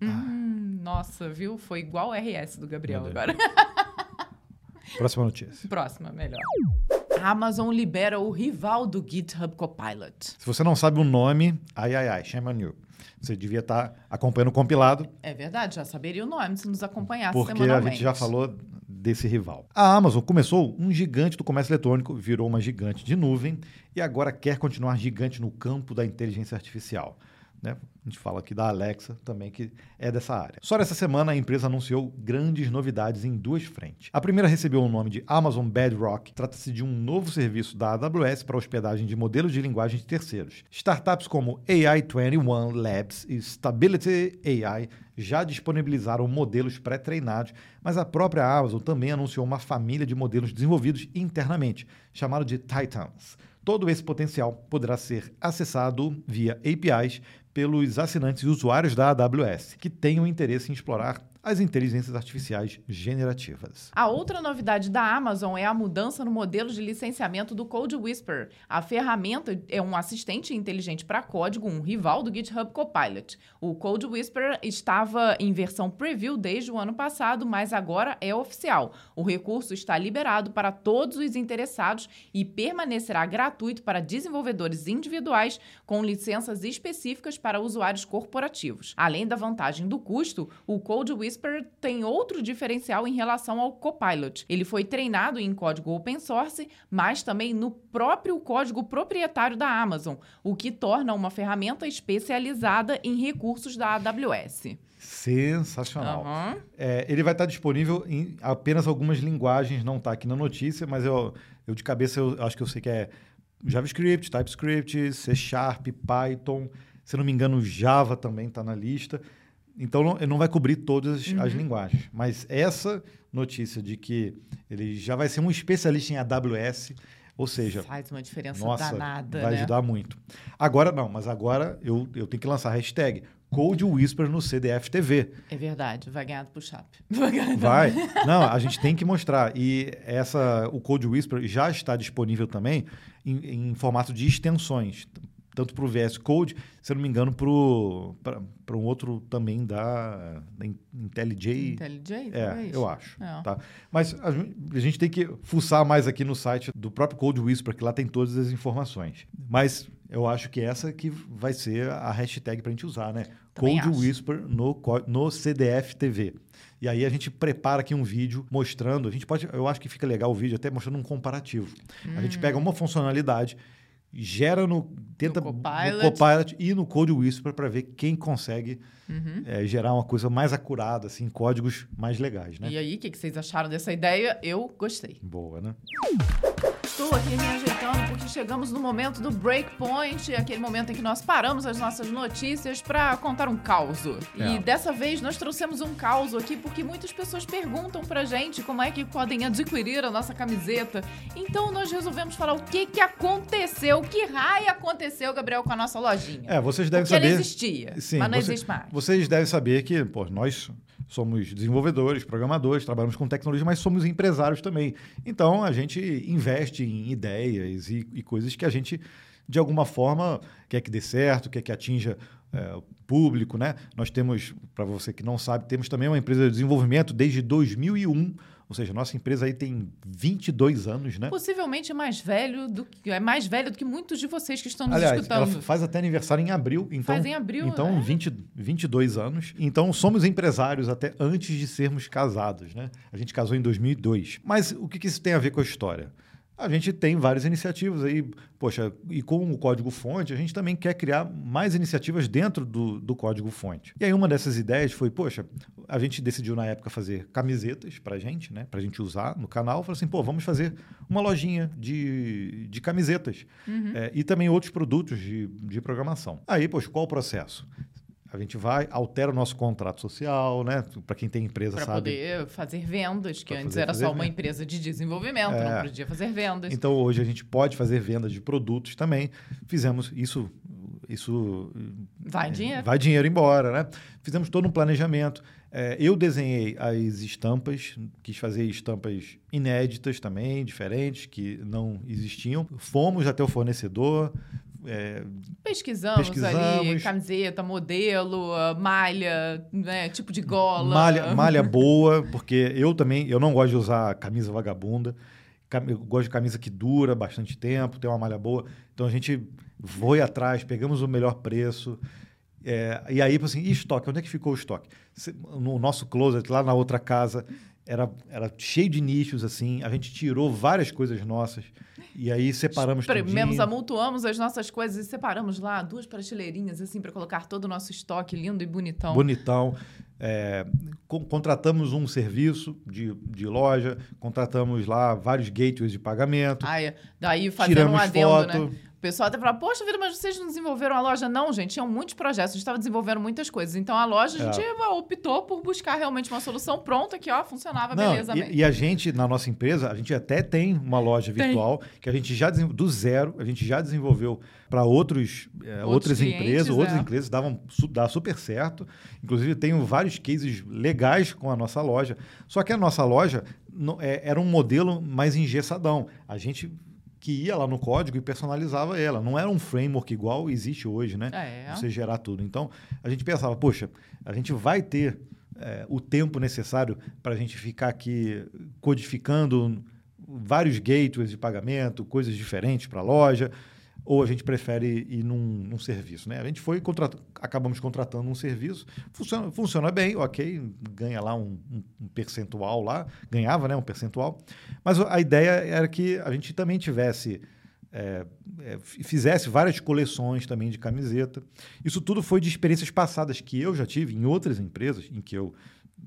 Ah. Hum, nossa, viu? Foi igual o RS do Gabriel agora. Próxima notícia. Próxima, melhor. A Amazon libera o rival do GitHub Copilot. Se você não sabe o nome, ai, ai, ai, shame on you. Você devia estar acompanhando o compilado, É verdade, já saberia o nome se nos acompanhasse porque a gente já falou desse rival. A Amazon começou um gigante do comércio eletrônico, virou uma gigante de nuvem e agora quer continuar gigante no campo da inteligência artificial. Né? A gente fala aqui da Alexa também, que é dessa área. Só nessa semana a empresa anunciou grandes novidades em duas frentes. A primeira recebeu o nome de Amazon Bedrock. Trata-se de um novo serviço da AWS para hospedagem de modelos de linguagem de terceiros. Startups como AI21 Labs e Stability AI já disponibilizaram modelos pré-treinados, mas a própria Amazon também anunciou uma família de modelos desenvolvidos internamente, chamado de Titans. Todo esse potencial poderá ser acessado via APIs pelos assinantes e usuários da AWS, que tenham interesse em explorar as inteligências artificiais generativas. A outra novidade da Amazon é a mudança no modelo de licenciamento do Code Whisper. A ferramenta é um assistente inteligente para código, um rival do GitHub Copilot. O Code Whisper estava em versão preview desde o ano passado, mas agora é oficial. O recurso está liberado para todos os interessados e permanecerá gratuito para desenvolvedores individuais com licenças específicas para usuários corporativos. Além da vantagem do custo, o Code Whisper tem outro diferencial em relação ao Copilot. Ele foi treinado em código open source, mas também no próprio código proprietário da Amazon, o que torna uma ferramenta especializada em recursos da AWS. Sensacional. Aham. É, ele vai estar disponível em apenas algumas linguagens, não está aqui na notícia, mas eu, eu de cabeça eu acho que eu sei que é JavaScript, TypeScript, C Sharp, Python, se não me engano, Java também está na lista. Então não, não vai cobrir todas as- as linguagens. Mas essa notícia de que ele já vai ser um especialista em AWS, ou seja, Faz uma diferença nossa, danada, vai né? ajudar muito. Agora não, mas agora eu, eu tenho que lançar a hashtag Code Whisper no CDF TV. É verdade, vai ganhar do push-up. Vai ganhar- Vai. Não, a gente tem que mostrar. E essa, o Code Whisper já está disponível também em, em formato de extensões. Tanto para o VS Code, se eu não me engano, para um outro também da, da IntelliJ. IntelliJ, É, eu acho. É. Tá? Mas a, a gente tem que fuçar mais aqui no site do próprio Code Whisper, que lá tem todas as informações. Mas eu acho que essa que vai ser a hashtag para a gente usar, né? Também Code acho. Whisper no, no CDF TV. E aí a gente prepara aqui um vídeo mostrando. A gente pode, eu acho que fica legal o vídeo até mostrando um comparativo. A Hum. gente pega uma funcionalidade gera no tenta No no Copilot. Copilot e no Code Whisperer para ver quem consegue Uhum. é, gerar uma coisa mais acurada, assim, códigos mais legais, né? E aí, o que, que vocês acharam dessa ideia? Eu gostei. Boa, né? Estou aqui me ajeitando chegamos no momento do breakpoint, aquele momento em que nós paramos as nossas notícias para contar um caos. E É. dessa vez nós trouxemos um caos aqui porque muitas pessoas perguntam pra gente como é que podem adquirir a nossa camiseta. Então nós resolvemos falar o que que aconteceu, que raio aconteceu, Gabriel, com a nossa lojinha. É, vocês devem porque ela saber. existia, Sim, mas não existe mais. Vocês devem saber que, pô, nós somos desenvolvedores, programadores, trabalhamos com tecnologia, mas somos empresários também. Então, a gente investe em ideias e, e coisas que a gente, de alguma forma, quer que dê certo, quer que atinja é, público, né? Nós temos, para você que não sabe, temos também uma empresa de desenvolvimento desde 2001, ou seja, nossa empresa aí tem 22 anos, né? Possivelmente mais velho do que é mais velho do que muitos de vocês que estão nos Aliás, ela escutando. faz até aniversário em abril. Então, Faz em abril, Então, né? 20, 22 anos. Então, somos empresários até antes de sermos casados, né? A gente casou em 2002. Mas o que, que isso tem a ver com a história? A gente tem várias iniciativas aí, poxa, e com o código-fonte, a gente também quer criar mais iniciativas dentro do, do código-fonte. E aí, uma dessas ideias foi, poxa, a gente decidiu na época fazer camisetas pra gente, né, pra gente usar no canal. Falou assim, pô, vamos fazer uma lojinha de, de camisetas É, e também outros produtos de, de programação. Aí, poxa, qual o processo? A gente vai, altera o nosso contrato social, né? Para quem tem empresa Para sabe. poder fazer vendas, que Pra antes fazer- era fazer só uma venda. empresa de desenvolvimento, É. não podia fazer vendas. Então hoje a gente pode fazer vendas de produtos também. Fizemos isso, isso Vai dinheiro. vai dinheiro embora, né? Fizemos todo um planejamento. É, eu desenhei as estampas, quis fazer estampas inéditas também, diferentes, que não existiam. Fomos até o fornecedor. É, Pesquisamos, ali, Pesquisamos. camiseta, modelo, malha, né, tipo de gola. Malha, malha boa, porque eu também, eu não gosto de usar camisa vagabunda. Eu gosto de camisa que dura bastante tempo, tem uma malha boa. Então a gente foi atrás, pegamos o melhor preço. é, e aí, assim, e estoque? Onde é que ficou o estoque? No nosso closet, lá na outra casa, era, era cheio de nichos, assim. A gente tirou várias coisas nossas. E aí separamos tudinho. amultuamos as nossas coisas e separamos lá duas prateleirinhas, assim, para colocar todo o nosso estoque lindo e bonitão. bonitão. É, con- contratamos um serviço de, de loja, contratamos lá vários gateways de pagamento, Ai, daí fazendo um adendo, foto. né? O pessoal até fala, poxa vida, mas vocês não desenvolveram a loja? Não, gente, tinham muitos projetos, a gente estava desenvolvendo muitas coisas. Então a loja, a É. gente optou por buscar realmente uma solução pronta que, ó, funcionava Não, belezamente. e, e a gente, na nossa empresa, a gente até tem uma loja Tem. virtual que a gente já do zero, a gente já desenvolveu para outros, é, Outros outras clientes, empresas, outras é. empresas davam dá super certo. Inclusive tenho vários cases legais com a nossa loja. Só que a nossa loja não- é, era um modelo mais engessadão. A gente que ia lá no código e personalizava ela. Não era um framework igual existe hoje, né? É. você gerar tudo. Então, a gente pensava, poxa, a gente vai ter é, o tempo necessário para a gente ficar aqui codificando vários gateways de pagamento, coisas diferentes para a loja, ou a gente prefere ir num, num serviço, né? A gente foi contrat... acabamos contratando um serviço, funciona, funciona bem, ok, ganha lá um, um- percentual lá, ganhava, né, um percentual, mas a ideia era que a gente também tivesse é, é, fizesse várias coleções também de camiseta. Isso tudo foi de experiências passadas que eu já tive em outras empresas em que eu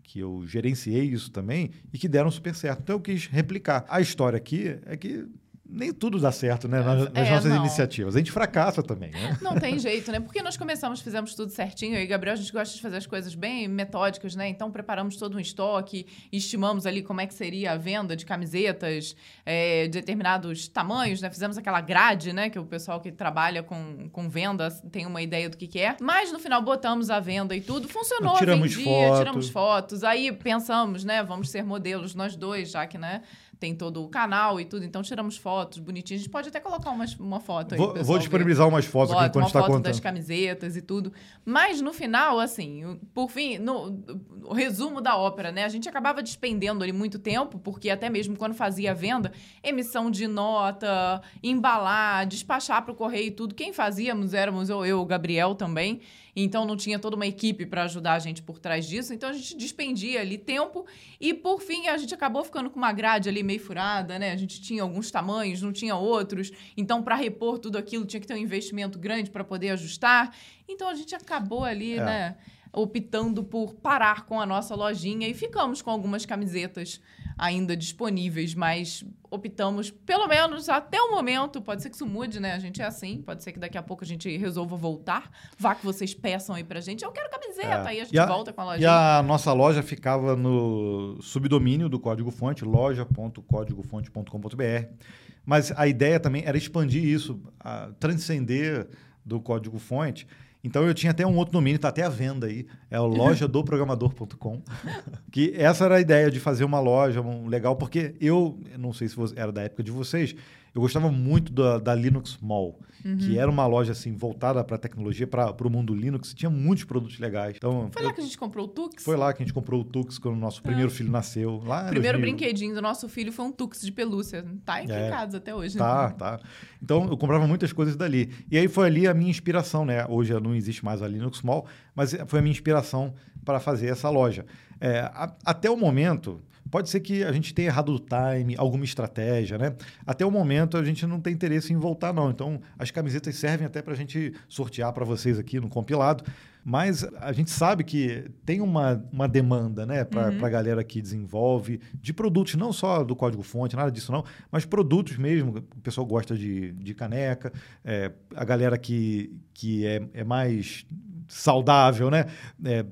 que eu gerenciei isso também e que deram super certo. Então eu quis replicar. A história aqui é que nem tudo dá certo, né, nas, nas É, nossas não. iniciativas. A gente fracassa também, né? Não tem jeito, né? Porque nós começamos, fizemos tudo certinho. Eu e Gabriel, a gente gosta de fazer as coisas bem metódicas, né? Então, preparamos todo um estoque, estimamos ali como é que seria a venda de camisetas é, de determinados tamanhos, né? Fizemos aquela grade, né? Que o pessoal que trabalha com, com venda tem uma ideia do que, que é. Mas, no final, botamos a venda e tudo. Funcionou, Tiramos vendia, foto. tiramos fotos. Aí, pensamos, né? Vamos ser modelos nós dois, já que, né? Tem todo o canal e tudo. Então, tiramos fotos bonitinhas. A gente pode até colocar umas, uma foto aí, Vou, vou ver. disponibilizar umas fotos aqui Bota enquanto uma está foto contando. das camisetas e tudo. Mas no final, assim, por fim, no o resumo da ópera, né? A gente acabava despendendo ali muito tempo, porque até mesmo quando fazia a venda, emissão de nota, embalar, despachar para o correio e tudo. Quem fazíamos éramos eu, eu, o Gabriel também. Então não tinha toda uma equipe para ajudar a gente por trás disso. Então a gente despendia ali tempo e por fim a gente acabou ficando com uma grade ali meio furada, né? A gente tinha alguns tamanhos, não tinha outros. Então, para repor tudo aquilo, tinha que ter um investimento grande para poder ajustar. Então, a gente acabou ali, É. né? Optando por parar com a nossa lojinha e ficamos com algumas camisetas ainda disponíveis, mas optamos, pelo menos até o momento, pode ser que isso mude, né? A gente é assim, pode ser que daqui a pouco a gente resolva voltar. Vá que vocês peçam aí pra gente. Eu quero camiseta, É. aí a gente E a- volta com a E lojinha. a nossa loja ficava no subdomínio do código fonte, loja.códigofonte.com.br. Mas a ideia também era expandir isso, transcender do código fonte. Então eu tinha até um outro domínio, está até à venda aí, é o lojadoprogramador.com. que essa era a ideia de fazer uma loja um, legal, porque eu, não sei se era da época de vocês, eu gostava muito da, da Linux Mall, Uhum. que era uma loja assim voltada para tecnologia, para o mundo Linux, tinha muitos produtos legais. Então, Foi eu- lá que a gente comprou o Tux? foi lá que a gente comprou o Tux quando o nosso primeiro filho nasceu. Lá O em primeiro 2000. brinquedinho do nosso filho foi um Tux de pelúcia. Tá aqui É. em casa até hoje. Tá, tá. Então eu comprava muitas coisas dali. E aí foi ali a minha inspiração, né? Hoje não existe mais a Linux Mall, mas foi a minha inspiração para fazer essa loja. É, a- até o momento, pode ser que a gente tenha errado o time, alguma estratégia, né? Até o momento a gente não tem interesse em voltar, não. Então as camisetas servem até para a gente sortear para vocês aqui no compilado. Mas a gente sabe que tem uma, uma demanda, né, para a galera que desenvolve de produtos, não só do código-fonte, nada disso não, mas produtos mesmo. O pessoal gosta de, de caneca, é, a galera que, que é, é mais saudável, né?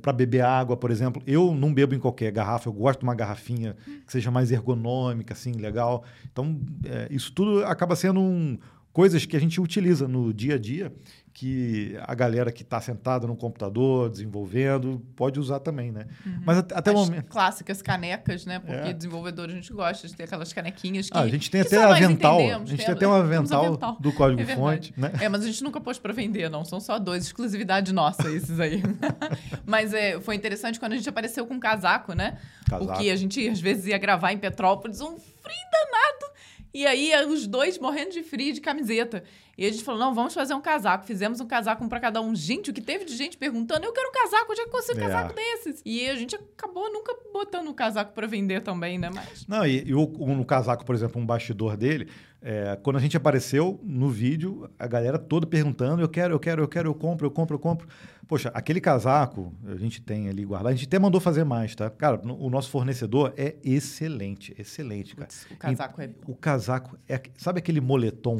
para beber água, por exemplo. Eu não bebo em qualquer garrafa, eu gosto de uma garrafinha que seja mais ergonômica, assim, legal. Então, é, isso tudo acaba sendo um, coisas que a gente utiliza no dia a dia que a galera que está sentada no computador desenvolvendo pode usar também, né? Mas at- até o momento. clássicas canecas, né? Porque É. desenvolvedor a gente gosta de ter aquelas canequinhas que. Ah, a gente tem que até avental. A gente tem temos- até um avental, do É código-fonte, né? É, mas a gente nunca pôs pra vender, não. São só dois, exclusividade nossa, esses aí. mas é, foi interessante quando a gente apareceu com um casaco, né? Casaco. Porque a gente às vezes ia gravar em Petrópolis, um frio danado. E aí os dois morrendo de frio de camiseta. E a gente falou: não, vamos fazer um casaco. Fizemos um casaco um pra cada um. Gente, o que teve de gente perguntando: eu quero um casaco, onde é que eu consigo um É. casaco desses? E a gente acabou nunca botando o casaco pra vender também, né? Mas. Não, e, e o, no casaco, por exemplo, um bastidor dele, é, quando a gente apareceu no vídeo, a galera toda perguntando: eu quero, eu quero, eu quero, eu compro, eu compro, eu compro. Poxa, aquele casaco a gente tem ali guardado, a gente até mandou fazer mais, tá? Cara, no- o nosso fornecedor é excelente, excelente, cara. Putz, o casaco é. O casaco é. Sabe aquele moletom?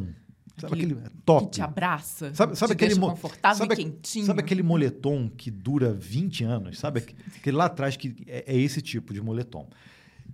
Sabe Aquele aquele, top? Que te abraça. Sabe, sabe aquele confortável sabe, e quentinho. Sabe aquele moletom que dura 20 anos? Sabe aque- aquele lá atrás que é, é esse tipo de moletom.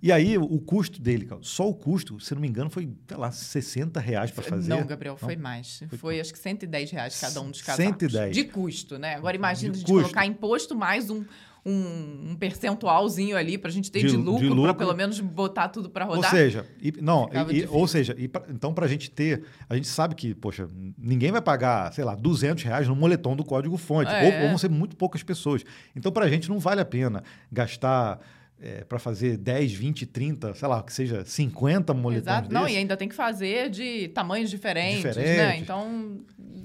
E aí, o, custo dele, só o custo, se não me engano, foi, sei lá, 60 reais para fazer. Não, Gabriel, foi mais. Foi, acho que 110 reais cada um dos casacos. 110. De custo, né? Agora imagina De a gente custo. colocar imposto mais um, um, um percentualzinho ali pra gente ter De- de, de lucro, lucro. pra pelo menos botar tudo Ou rodar. seja, e- não, e- e- ou seja, pra- então para a gente ter, a gente sabe que, poxa, ninguém vai pagar, sei lá, 200 reais no moletom do código fonte, É. ou, ou vão ser muito poucas pessoas. Então para a gente não vale a pena gastar para fazer 10, 20, 30, sei lá, que seja 50 moletons Exato. Não, e ainda tem que fazer de tamanhos diferentes, né? Diferentes. Então,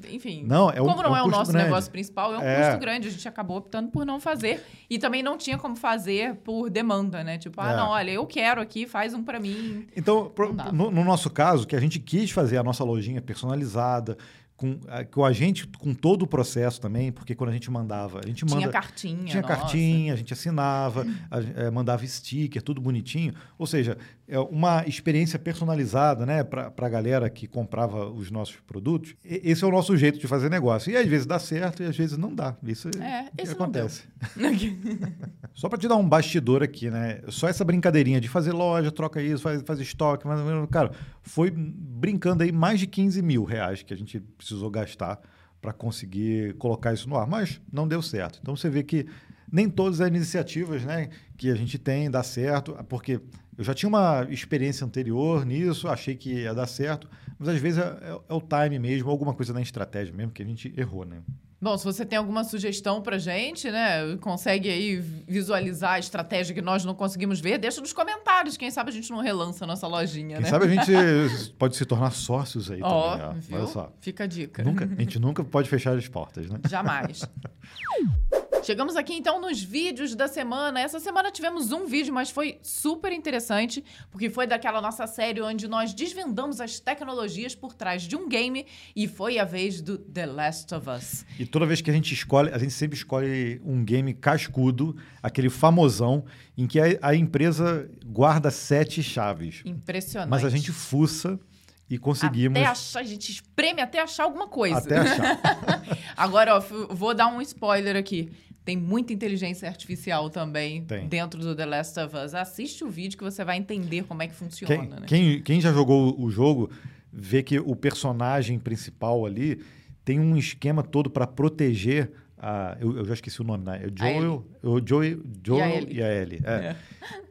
enfim. Não, é um- como é não um é, o nosso grande. negócio principal, é um É. custo grande. A gente acabou optando por não fazer. E também não tinha como fazer por demanda, né? Tipo, ah, É. não, olha, eu quero aqui, faz um pra mim. Então, pro- no, no nosso caso, que a gente quis fazer a nossa lojinha personalizada, com, a- com a gente, com todo o processo também, porque quando a gente mandava, a gente Tinha manda. cartinha. Tinha nossa. cartinha, a gente assinava, a- eh, mandava sticker, tudo bonitinho. Ou seja, é uma experiência personalizada né, para a galera que comprava os nossos produtos. E- esse é o nosso jeito de fazer negócio. E às vezes dá certo e às vezes não dá. Isso É, que não acontece. Só para te dar um bastidor aqui, né? Só essa brincadeirinha de fazer loja, troca isso, faz, faz estoque, menos. Cara, foi brincando aí mais de 15 mil reais que a gente precisou gastar para conseguir colocar isso no ar. Mas não deu certo. Então você vê que nem todas as iniciativas né, que a gente tem dá certo, porque eu já tinha uma experiência anterior nisso, achei que ia dar certo, mas às vezes é, é- é o time mesmo, alguma coisa na estratégia mesmo que a gente errou, né? Bom, se você tem alguma sugestão pra gente, né? Consegue aí visualizar a estratégia que nós não conseguimos ver, deixa nos comentários. Quem sabe a gente não relança a nossa lojinha, Quem né? sabe a gente pode se tornar sócios aí Ó, também. ó. viu? Olha só. Fica a dica. Nunca, a gente nunca pode fechar as portas, né? Jamais. Chegamos aqui então nos vídeos da semana. Essa semana tivemos um vídeo, mas foi super interessante, porque foi daquela nossa série onde nós desvendamos as tecnologias por trás de um game e foi a vez do The Last of Us. E toda vez que a gente escolhe, a gente sempre escolhe um game cascudo, aquele famosão, em que a, a empresa guarda sete chaves. Impressionante. Mas a gente fuça e conseguimos. Até achar, a gente espreme até achar alguma coisa. Até achar. Agora, ó, vou dar um spoiler aqui. Tem muita inteligência artificial também Tem. dentro do The Last of Us. Assiste o vídeo que você vai entender como é que funciona, Quem, né? quem, quem já jogou o jogo vê que o personagem principal ali tem um esquema todo para proteger a. Eu, eu já esqueci o nome, né? É Joel, o Joel, Joel E a Ellie. Ellie. É. É.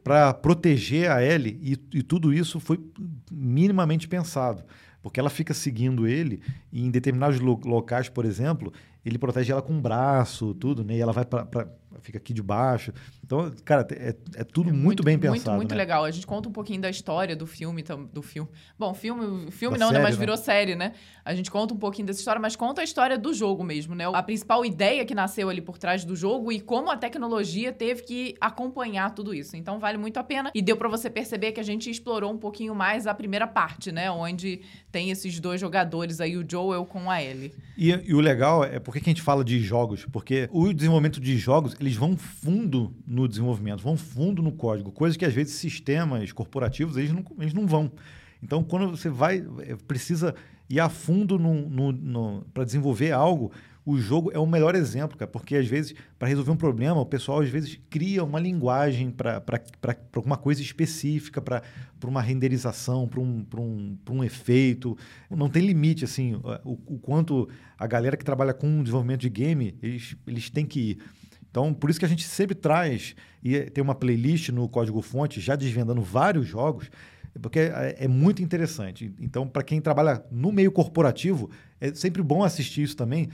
Para proteger a Ellie, e, e tudo isso foi minimamente pensado. Porque ela fica seguindo ele e em determinados lo- locais, por exemplo, ele protege ela com o braço, tudo, né? E ela vai para fica aqui de baixo. Então, cara, é, é tudo É muito, bem Muito, pensado. muito né? legal. A gente conta um pouquinho da história do filme, do filme. Bom, filme, filme Da não, né? série, Mas né? virou série, né? A gente conta um pouquinho dessa história, mas conta a história do jogo mesmo, né? A principal ideia que nasceu ali por trás do jogo e como a tecnologia teve que acompanhar tudo isso. Então vale muito a pena. E deu pra você perceber que a gente explorou um pouquinho mais a primeira parte, né? Onde tem esses dois jogadores aí, o Joel com a Ellie. E, e o legal é por que a gente fala de jogos? Porque o desenvolvimento de jogos, eles vão fundo no desenvolvimento, vão fundo no código, coisas que às vezes sistemas corporativos eles não, eles não vão. Então, quando você vai, é, precisa ir a fundo para desenvolver algo, o jogo é o melhor exemplo, cara, porque às vezes, para resolver um problema, o pessoal às vezes cria uma linguagem para uma coisa específica, para uma renderização, para um, um, um efeito. Não tem limite, assim, o, o quanto a galera que trabalha com desenvolvimento de game, eles, eles têm que ir. Então, por isso que a gente sempre traz, e tem uma playlist no Código Fonte já desvendando vários jogos, porque é, é muito interessante. Então, para quem trabalha no meio corporativo, é sempre bom assistir isso também,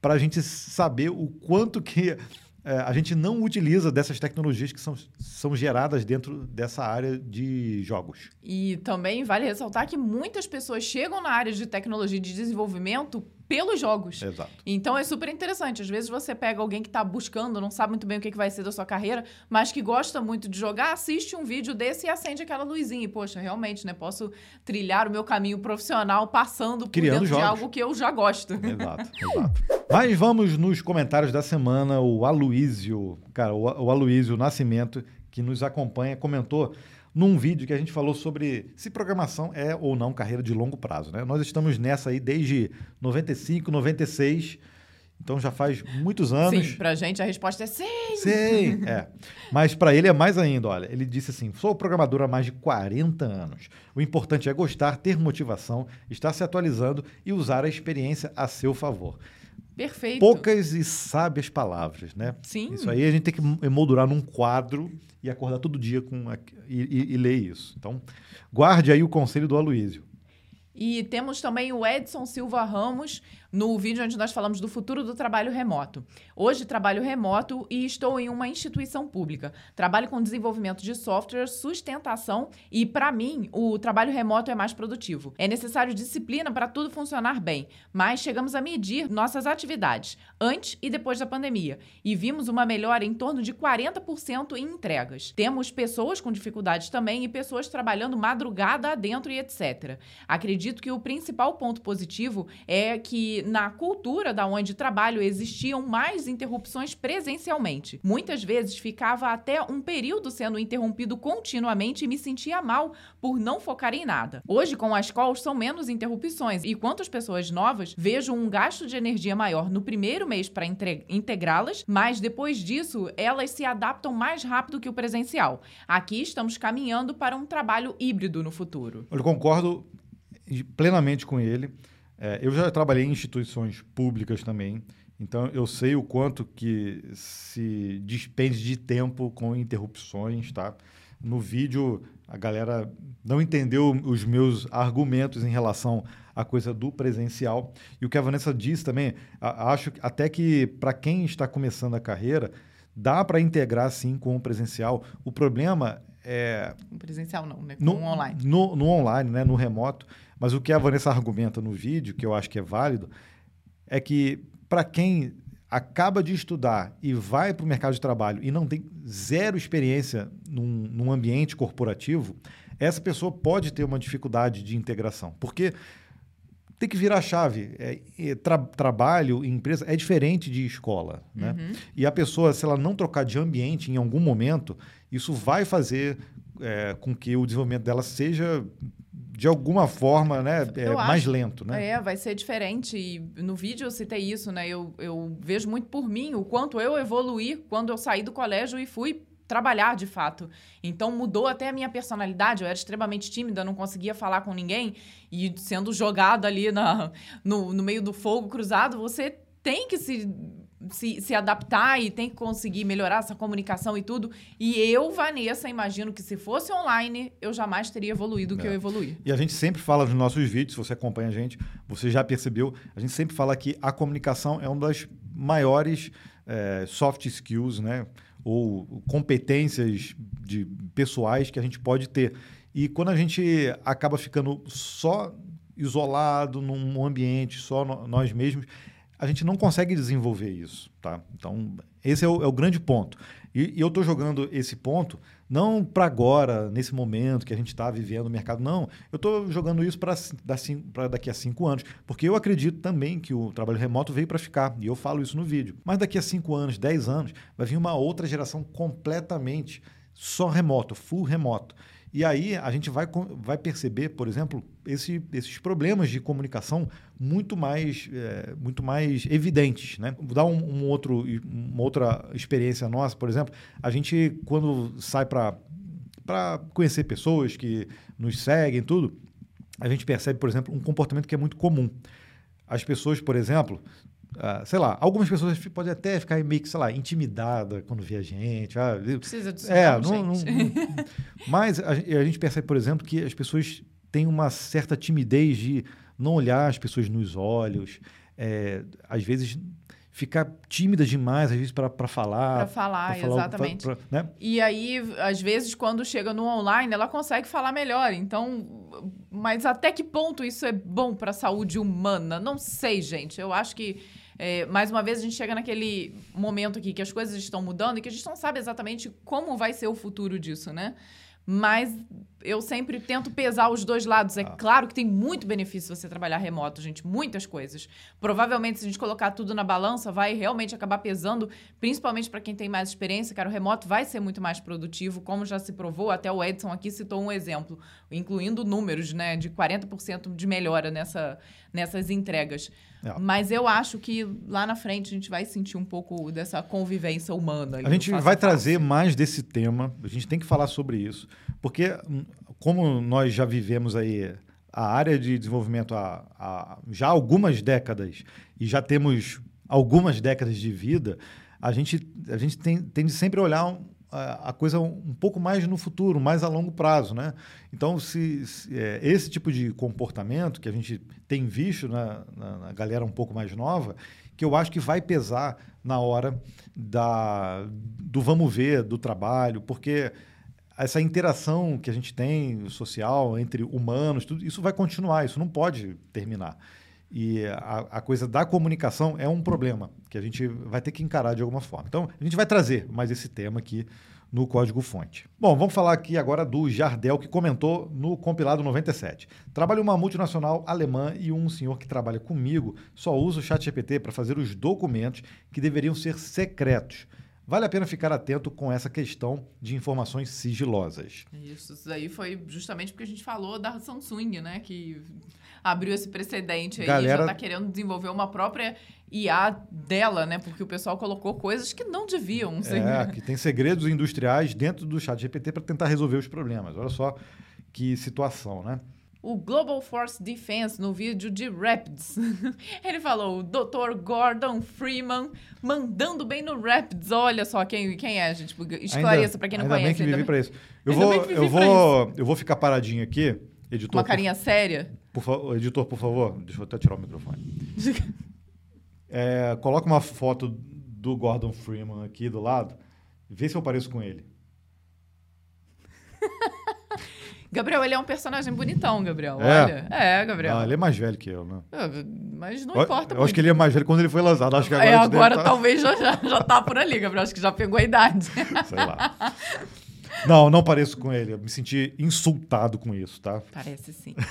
para a gente saber o quanto que é, a gente não utiliza dessas tecnologias que são, são geradas dentro dessa área de jogos. E também vale ressaltar que muitas pessoas chegam na área de tecnologia de desenvolvimento pelos jogos. Exato. Então é super interessante. Às vezes você pega alguém que está buscando, não sabe muito bem o que que vai ser da sua carreira, mas que gosta muito de jogar, assiste um vídeo desse e acende aquela luzinha. E, poxa, realmente, né? Posso trilhar o meu caminho profissional passando por Criando dentro de jogos. algo que eu já gosto. Exato, exato. Mas vamos nos comentários da semana. O Aloísio, cara, o, o Aloísio Nascimento, que nos acompanha, comentou num vídeo que a gente falou sobre se programação é ou não carreira de longo prazo. Né? Nós estamos nessa aí desde 95, 96, então já faz muitos anos. Sim, pra gente a resposta é sim. Sim, é. Mas para ele é mais ainda, olha. Ele disse assim: sou programador há mais de 40 anos. O importante é gostar, ter motivação, estar se atualizando e usar a experiência a seu favor. Perfeito. Poucas e sábias palavras, né? Sim. Isso aí a gente tem que emoldurar num quadro e acordar todo dia com a- e, e- e ler isso. Então, guarde aí o conselho do Aloísio. E temos também o Edson Silva Ramos no vídeo onde nós falamos do futuro do trabalho remoto. Hoje trabalho remoto e estou em uma instituição pública. Trabalho com desenvolvimento de software, sustentação e, para mim, o trabalho remoto é mais produtivo. É necessário disciplina para tudo funcionar bem, mas chegamos a medir nossas atividades antes e depois da pandemia e vimos uma melhora em torno de 40% em entregas. Temos pessoas com dificuldades também e pessoas trabalhando madrugada adentro e etc. Acredito que o principal ponto positivo é que na cultura da onde trabalho existiam mais interrupções presencialmente. Muitas vezes ficava até um período sendo interrompido continuamente e me sentia mal por não focar em nada. Hoje, com as calls, são menos interrupções e quanto às pessoas novas, vejo um gasto de energia maior no primeiro mês para integrá-las, mas depois disso, elas se adaptam mais rápido que o presencial. Aqui estamos caminhando para um trabalho híbrido no futuro. Eu concordo plenamente com ele. É, eu já trabalhei em instituições públicas também, então eu sei o quanto que se despende de tempo com interrupções, tá? No vídeo, a galera não entendeu os meus argumentos em relação à coisa do presencial. E o que a Vanessa disse também, a- acho até que para quem está começando a carreira, dá para integrar sim com o presencial. O problema é O presencial não, né? No, o online. No, no online, né? no remoto. Mas o que a Vanessa argumenta no vídeo, que eu acho que é válido, é que para quem acaba de estudar e vai para o mercado de trabalho e não tem zero experiência num, num ambiente corporativo, essa pessoa pode ter uma dificuldade de integração. Porque tem que virar a chave. É, é, tra trabalho em empresa é diferente de escola. Né? Uhum. E a pessoa, se ela não trocar de ambiente em algum momento, isso vai fazer é, com que o desenvolvimento dela seja de alguma forma, né, é, mais acho, lento, né? É, vai ser diferente. E no vídeo eu citei isso, né? Eu, eu vejo muito por mim o quanto eu evoluí quando eu saí do colégio e fui trabalhar de fato. Então mudou até a minha personalidade. Eu era extremamente tímida, não conseguia falar com ninguém. E sendo jogado ali na, no, no meio do fogo cruzado, você tem que se se, se adaptar e tem que conseguir melhorar essa comunicação e tudo. E eu, Vanessa, imagino que se fosse online, eu jamais teria evoluído o que é. eu evoluí. E a gente sempre fala nos nossos vídeos, se você acompanha a gente, você já percebeu, a gente sempre fala que a comunicação é uma das maiores é, soft skills, né? Ou competências de pessoais que a gente pode ter. E quando a gente acaba ficando só isolado num ambiente, só no, nós mesmos, a gente não consegue desenvolver isso, tá? Então, esse é o, é o grande ponto. E, e eu estou jogando esse ponto não para agora, nesse momento que a gente está vivendo no mercado, não. Eu estou jogando isso para daqui a cinco anos, porque eu acredito também que o trabalho remoto veio para ficar, e eu falo isso no vídeo. Mas daqui a cinco anos, dez anos, vai vir uma outra geração completamente só remoto, full remoto. E aí a gente vai, vai perceber, por exemplo, esse, esses problemas de comunicação muito mais, é, muito mais evidentes. Né? Vou dar um, um, outro, uma outra experiência nossa, por exemplo, a gente, quando sai para conhecer pessoas que nos seguem, tudo, a gente percebe, por exemplo, um comportamento que é muito comum. As pessoas, por exemplo, Uh, sei lá, algumas pessoas podem até ficar meio que, sei lá, intimidada quando vê a gente. Ah, Precisa de é, não, não, não, Mas a, a, gente percebe, por exemplo, que as pessoas têm uma certa timidez de não olhar as pessoas nos olhos, é, às vezes ficar tímida demais, às vezes, para falar. Para falar, falar, exatamente. Pra, pra, né? E aí, às vezes, quando chega no online, ela consegue falar melhor. Então, mas até que ponto isso é bom para a saúde humana? Não sei, gente. Eu acho que é, mais uma vez, a gente chega naquele momento aqui que as coisas estão mudando e que a gente não sabe exatamente como vai ser o futuro disso, né? Mas eu sempre tento pesar os dois lados. É ah. claro que tem muito benefício você trabalhar remoto, gente, muitas coisas. Provavelmente, se a gente colocar tudo na balança, vai realmente acabar pesando, principalmente para quem tem mais experiência, cara, o remoto vai ser muito mais produtivo, como já se provou, até o Edson aqui citou um exemplo, incluindo números, né, de 40% de melhora nessa, nessas entregas. É. Mas eu acho que lá na frente a gente vai sentir um pouco dessa convivência humana. A gente vai trazer mais desse tema, a gente tem que falar sobre isso, porque hum, como nós já vivemos aí a área de desenvolvimento há, há já algumas décadas e já temos algumas décadas de vida, a gente, a gente tem, tende sempre a olhar a coisa um pouco mais no futuro, mais a longo prazo, né? Então, se, se é, esse tipo de comportamento que a gente tem visto na, na, na, galera um pouco mais nova, que eu acho que vai pesar na hora da, do vamos ver, do trabalho, porque essa interação que a gente tem social entre humanos, tudo isso vai continuar, isso não pode terminar. E a, a, coisa da comunicação é um problema que a gente vai ter que encarar de alguma forma. Então, a gente vai trazer mais esse tema aqui no código-fonte. Bom, vamos falar aqui agora do Jardel, que comentou no compilado 97. Trabalho uma multinacional alemã e um senhor que trabalha comigo só usa o ChatGPT para fazer os documentos que deveriam ser secretos. Vale a pena ficar atento com essa questão de informações sigilosas. Isso, isso aí foi justamente porque a gente falou da Samsung, né? Que abriu esse precedente aí, Galera... já está querendo desenvolver uma própria IA dela, né? Porque o pessoal colocou coisas que não deviam. Ser. É, que tem segredos industriais dentro do chat GPT para tentar resolver os problemas. Olha só que situação, né? O Global Force Defense no vídeo de Rapids. Ele falou, o Dr. Gordon Freeman mandando bem no Rapids. Olha só quem, quem é, gente. Tipo, esclareça para quem não ainda conhece. Bem que vivi para isso. Eu vou, eu vou, eu vou ficar paradinho aqui, editor. Uma carinha por, séria. Por, editor, por favor, deixa eu até tirar o microfone. é, coloca uma foto do Gordon Freeman aqui do lado. Vê se eu pareço com ele. Gabriel, ele é um personagem bonitão, Gabriel. É? Olha. É, Gabriel. Não, ele é mais velho que eu, né? É, Mas não Eu- importa Eu, muito. acho que ele é mais velho quando ele foi lançado. Acho que agora, é, a gente deve agora tá- talvez já, já, já tá por ali, Gabriel. Acho que já pegou a idade. Sei lá. Não, não pareço com ele. Eu me senti insultado com isso, tá? Parece sim.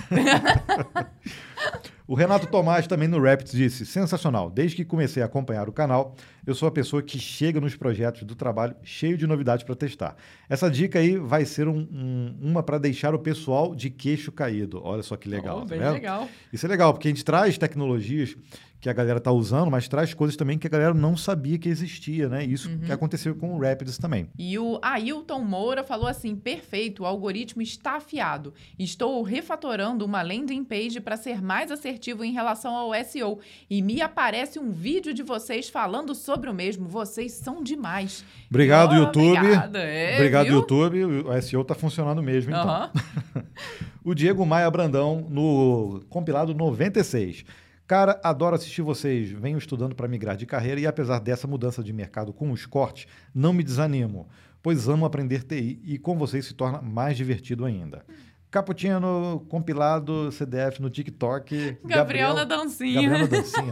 O Renato Tomás também no Rapids disse: sensacional. Desde que comecei a acompanhar o canal, eu sou a pessoa que chega nos projetos do trabalho cheio de novidades para testar. Essa dica aí vai ser um- um- uma para deixar o pessoal de queixo caído. Olha só que legal. Oh, tá bem vendo? legal. Isso é legal, porque a gente traz tecnologias que a galera tá usando, mas traz coisas também que a galera não sabia que existia, né? Isso Uhum. que aconteceu com o Rapids também. E o Ailton Moura falou assim: perfeito, o algoritmo está afiado. Estou refatorando uma landing page para ser mais assertivo em relação ao SEO. E me aparece um vídeo de vocês falando sobre o mesmo. Vocês são demais. Obrigado, Oh, YouTube. Obrigada. É, Obrigado, viu? YouTube. O SEO tá funcionando mesmo, então. Aham. O Diego Maia Brandão no compilado 96. Cara, adoro assistir vocês. Venho estudando para migrar de carreira e apesar dessa mudança de mercado com os cortes, não me desanimo, pois amo aprender TI e com vocês se torna mais divertido ainda. Caputino, compilado CDF no TikTok. Gabriel na dancinha. Gabriel na dancinha.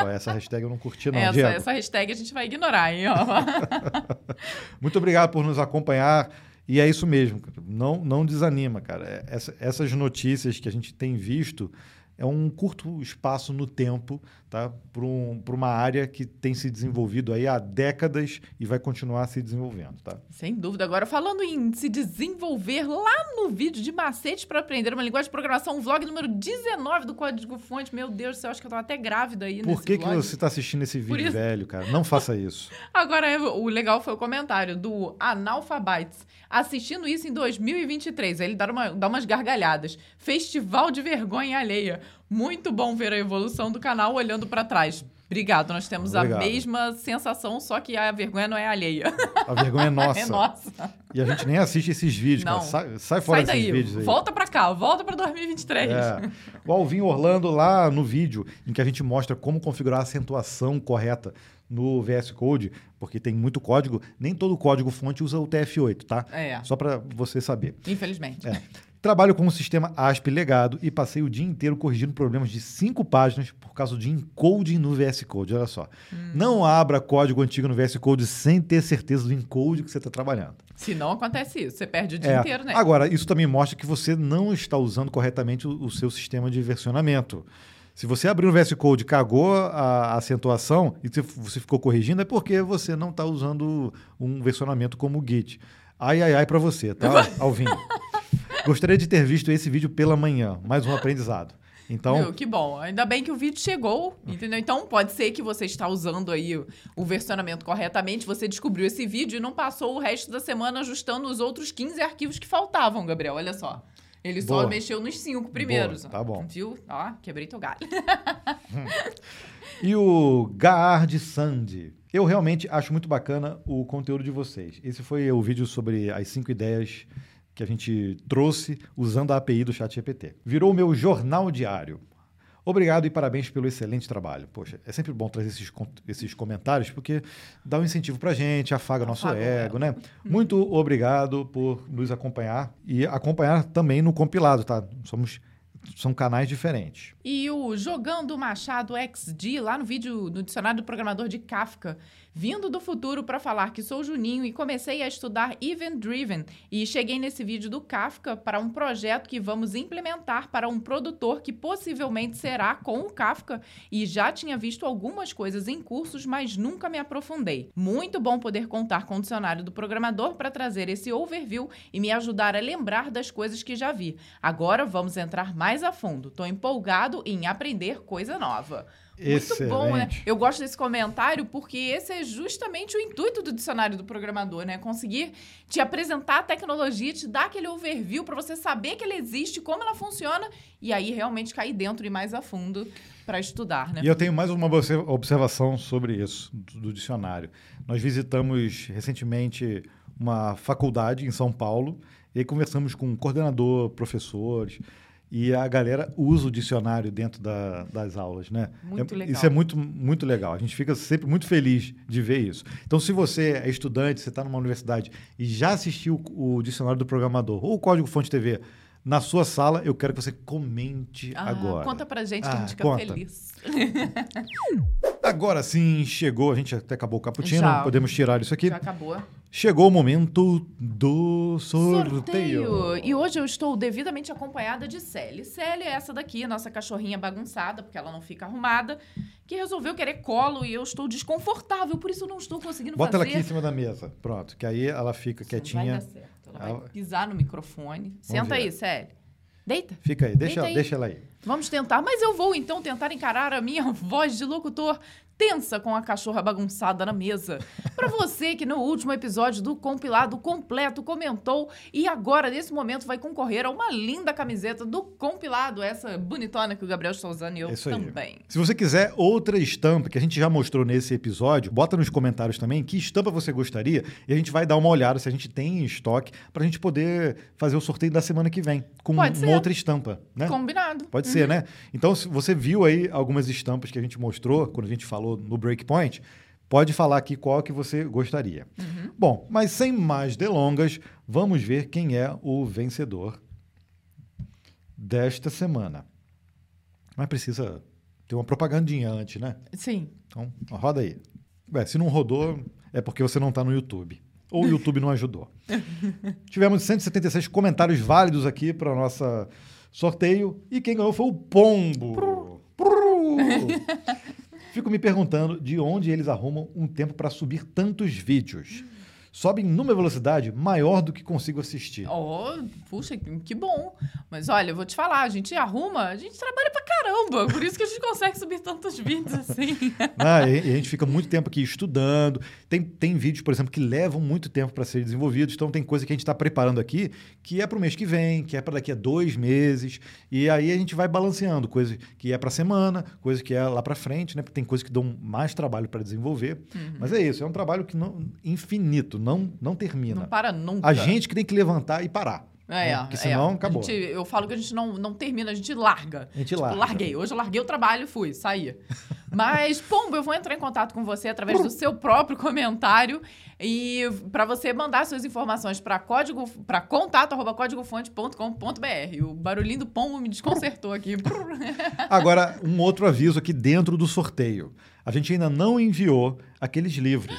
Ó, essa hashtag eu não curti não, essa, Diego. essa hashtag a gente vai ignorar, hein? ó. Muito obrigado por nos acompanhar. E é isso mesmo, não, não desanima, cara. É- essa- essas notícias que a gente tem visto é um curto espaço no tempo tá? para um, uma área que tem se desenvolvido aí há décadas e vai continuar se desenvolvendo. Tá? Sem dúvida. Agora, falando em se desenvolver, lá no vídeo de macetes para aprender uma linguagem de programação, um vlog número 19 do Código Fonte. Meu Deus do céu, acho que eu tava até grávida aí Por que, que vlog. você está assistindo esse vídeo isso- velho, cara? Não faça isso. Agora, o legal foi o comentário do Analfabites. Assistindo isso em 2023. Aí ele dá, uma, dá umas gargalhadas. Festival de vergonha alheia. Muito bom ver a evolução do canal olhando para trás. Obrigado, nós temos Obrigado. a mesma sensação, só que a vergonha não é alheia. A vergonha é nossa. É nossa. E a gente nem assiste esses vídeos, cara. Não. Sai, sai fora Sai desses daí, vídeos aí. volta pra cá, volta pra 2023. É. O Alvin Orlando, lá no vídeo, em que a gente mostra como configurar a acentuação correta no VS Code, porque tem muito código, nem todo código fonte usa o TF8, tá? É, Só para você saber. infelizmente. É. Trabalho com um sistema ASP legado e passei o dia inteiro corrigindo problemas de cinco páginas por causa de encoding no VS Code. Olha só. Hum. Não abra código antigo no VS Code sem ter certeza do encode que você está trabalhando. Se não acontece isso, você perde o dia É. inteiro, né? Agora, isso também mostra que você não está usando corretamente o, o seu sistema de versionamento. Se você abriu o VS Code, cagou a acentuação e você- ficou corrigindo, é porque você não está usando um versionamento como o Git. Ai, ai, ai para você, tá, Alvin? Gostaria de ter visto esse vídeo pela manhã. Mais um aprendizado. Então, Viu? Que bom. Ainda bem que o vídeo chegou, entendeu? Então pode ser que você está usando aí o, versionamento corretamente, você descobriu esse vídeo e não passou o resto da semana ajustando os outros 15 arquivos que faltavam, Gabriel. Olha só. Ele só Boa. mexeu nos cinco primeiros. Boa, tá bom. Viu? Ó, quebrei teu galho. E o Gaard Sandy. Eu realmente acho muito bacana o conteúdo de vocês. Esse foi o vídeo sobre as cinco ideias que a gente trouxe usando a API do ChatGPT. Virou o meu jornal diário. Obrigado e parabéns pelo excelente trabalho. Poxa, é sempre bom trazer esses, esses comentários porque dá um incentivo pra gente, afaga nosso Afaga o ego, né? Muito obrigado por nos acompanhar e acompanhar também no compilado, tá? Somos são canais diferentes. E o Jogando Machado XD, lá no vídeo no dicionário do programador de Kafka, vindo do futuro para falar que sou Juninho e comecei a estudar Event Driven e cheguei nesse vídeo do Kafka para um projeto que vamos implementar para um produtor que possivelmente será com o Kafka e já tinha visto algumas coisas em cursos, mas nunca me aprofundei. Muito bom poder contar com o dicionário do programador para trazer esse overview e me ajudar a lembrar das coisas que já vi. Agora vamos entrar mais a fundo. Tô empolgado em aprender coisa nova. Muito bom, né? Excelente. Eu gosto desse comentário porque esse é justamente o intuito do dicionário do programador, né? Conseguir te apresentar a tecnologia, te dar aquele overview para você saber que ela existe, como ela funciona e aí realmente cair dentro e mais a fundo para estudar, né? E eu tenho mais uma obse- observação sobre isso, do, dicionário. Nós visitamos recentemente uma faculdade em São Paulo e aí conversamos com um coordenador, professores, e a galera usa o dicionário dentro da- das aulas, né? Muito É- legal. Isso é muito, muito legal. A gente fica sempre muito feliz de ver isso. Então, se você é estudante, você está numa universidade e já assistiu o, o dicionário do programador ou o Código Fonte TV na sua sala. Eu quero que você comente Ah, agora. Conta pra gente que a Ah, gente fica conta. feliz. Agora sim, chegou. A gente até acabou o cappuccino, Já. podemos tirar isso aqui. Já acabou. Chegou o momento do sorteio. E hoje eu estou devidamente acompanhada de Sally. Sally é essa daqui, nossa cachorrinha bagunçada, porque ela não fica arrumada, que resolveu querer colo e eu estou desconfortável, por isso eu não estou conseguindo Bota ela fazer. aqui em cima da mesa. Pronto, que aí ela fica Isso Não quietinha. vai dar certo. Ela Ela- vai pisar no microfone. Senta ver. aí, Sally. Deita. Fica aí, deixa, Deita aí. deixa ela aí. Vamos tentar, mas eu vou então tentar encarar a minha voz de locutor tensa com a cachorra bagunçada na mesa. Pra você que no último episódio do compilado completo comentou e agora nesse momento vai concorrer a uma linda camiseta do compilado, essa bonitona que o Gabriel está usando e eu isso aí. também. Se você quiser outra estampa, que a gente já mostrou nesse episódio, bota nos comentários também que estampa você gostaria e a gente vai dar uma olhada se a gente tem em estoque pra gente poder fazer o sorteio da semana que vem com uma outra estampa, né? Combinado. Pode ser, né? Então, se você viu aí algumas estampas que a gente mostrou quando a gente falou no Breakpoint, pode falar aqui qual que você gostaria. Bom, mas sem mais delongas, vamos ver quem é o vencedor desta semana. Mas precisa ter uma propagandinha antes, né? Sim. Então, roda aí. Ué, se não rodou, é porque você não está no YouTube. Ou o YouTube não ajudou. Tivemos 176 comentários válidos aqui para o nosso sorteio. E quem ganhou foi o Pombo. Prru. Fico me perguntando de onde eles arrumam um tempo para subir tantos vídeos. Sobem numa velocidade maior do que consigo assistir. Oh, puxa, que bom. Mas olha, eu vou te falar, a gente arruma, a gente trabalha pra caramba. Por isso que a gente consegue subir tantos vídeos assim. Ah, e, e a gente fica muito tempo aqui estudando. Tem, tem vídeos, por exemplo, que levam muito tempo para serem desenvolvidos. Então, tem coisa que a gente está preparando aqui que é para o mês que vem, que é para daqui a dois meses. E aí a gente vai balanceando. Coisa que é para semana, coisa que é lá para frente, né? Porque tem coisas que dão mais trabalho para desenvolver. Mas é isso, é um trabalho que não infinito, não, não termina. Não para nunca. A gente que tem que levantar e parar. É, né? Porque senão é. acabou. Gente- eu falo que a gente não, não termina, a gente larga. A gente Tipo, larga. larguei. Hoje eu larguei o trabalho e fui, saí. Mas, Pombo, eu vou entrar em contato com você através do seu próprio comentário e para você mandar suas informações para código para contato@códigofonte.com.br. O barulhinho do pombo me desconcertou aqui. Agora, um outro aviso aqui dentro do sorteio. A gente ainda não enviou aqueles livros.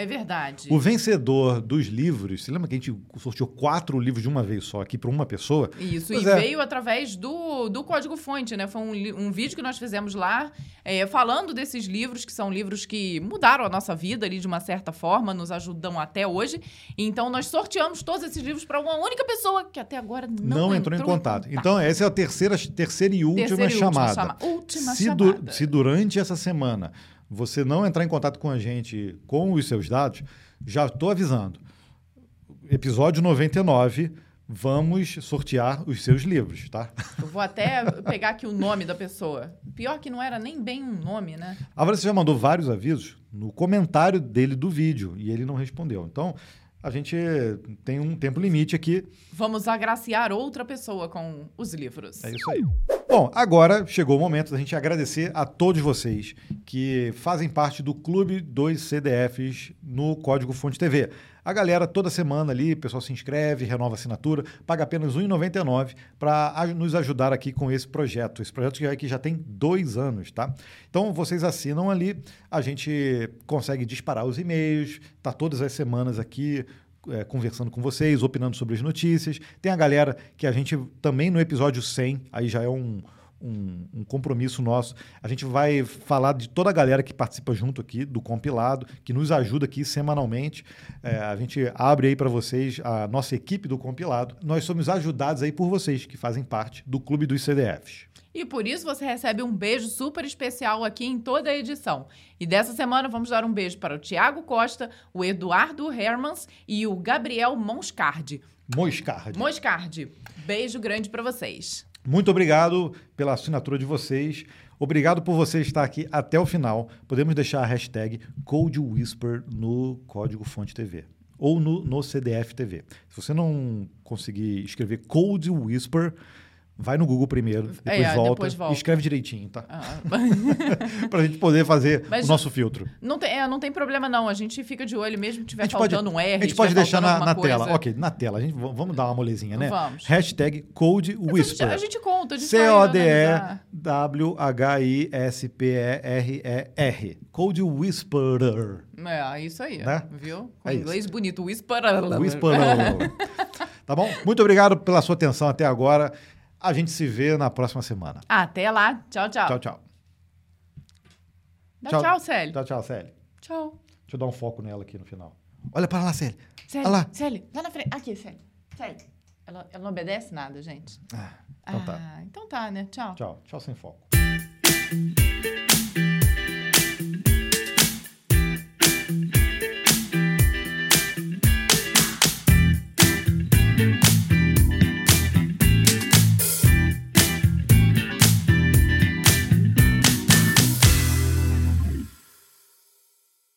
É verdade. O vencedor dos livros, você lembra que a gente sorteou quatro livros de uma vez só aqui para uma pessoa? Isso, Pois e é. veio através do, do Código Fonte, né? Foi um, um vídeo que nós fizemos lá, é, falando desses livros, que são livros que mudaram a nossa vida ali de uma certa forma, nos ajudam até hoje. Então, nós sorteamos todos esses livros para uma única pessoa que até agora não, Não, entrou, em contato. Então, essa é a terceira, terceira e última Terceira e última chamada. chama- última se, du- chamada. se durante essa semana você não entrar em contato com a gente com os seus dados, já estou avisando. Episódio 99, vamos sortear os seus livros, tá? Eu vou até pegar aqui o nome da pessoa. Pior que não era nem bem um nome, né? A Vanessa já mandou vários avisos no comentário dele do vídeo e ele não respondeu. Então, a gente tem um tempo limite aqui. Vamos agraciar outra pessoa com os livros. É isso aí. Bom, agora chegou o momento da gente agradecer a todos vocês que fazem parte do Clube dos CDFs no Código Fonte TV. A galera toda semana ali, o pessoal se inscreve, renova assinatura, paga apenas R$ 1,99 para nos ajudar aqui com esse projeto. Esse projeto que já tem dois anos, tá? Então vocês assinam ali, a gente consegue disparar os e-mails, tá todas as semanas aqui é, conversando com vocês, opinando sobre as notícias. Tem a galera que a gente também no episódio 100, aí já é um, um, um compromisso nosso. A gente vai falar de toda a galera que participa junto aqui do compilado, que nos ajuda aqui semanalmente. É, a gente abre aí para vocês a nossa equipe do compilado. Nós somos ajudados aí por vocês que fazem parte do Clube dos CDFs. E por isso você recebe um beijo super especial aqui em toda a edição. E dessa semana vamos dar um beijo para o Tiago Costa, o Eduardo Hermans e o Gabriel Monscardi. Moscard. Moscardi, beijo grande para vocês. Muito obrigado pela assinatura de vocês. Obrigado por você estar aqui até o final. Podemos deixar a hashtag CodeWhisper no Código Fonte TV ou no, no CDF TV. Se você não conseguir escrever Code Whisper, vai no Google primeiro, depois, É, volta, depois volta. e escreve direitinho, tá? Ah, pra gente poder fazer Mas o nosso filtro. não, tem, é, não tem problema, não. A gente fica de olho mesmo que tiver gente pode, faltando um R. a gente pode deixar faltando na, na tela. Ok, na tela. A gente, vamos dar uma molezinha, né? Vamos. Hashtag Code Whisper. A gente, a gente conta, a gente. C-O-D-E-W-H-I-S-P-E-R-E-R. Code Whisperer. É, isso aí, Né? viu? Com É isso. inglês bonito, whisper. Whisperer. tá bom? Muito obrigado pela sua atenção até agora. A gente se vê na próxima semana. Até lá. Tchau, tchau. Tchau, tchau. Dá Tchau. tchau, Célio. Tchau, tchau, Célia. Tchau. Deixa eu dar um foco nela aqui no final. Olha para lá. Célio, Olha lá. Célio, lá na frente. Aqui, Célio. Célio. Ela, ela não obedece nada, gente. Ah, então tá. Ah, então tá, né? Tchau. Tchau. Tchau sem foco.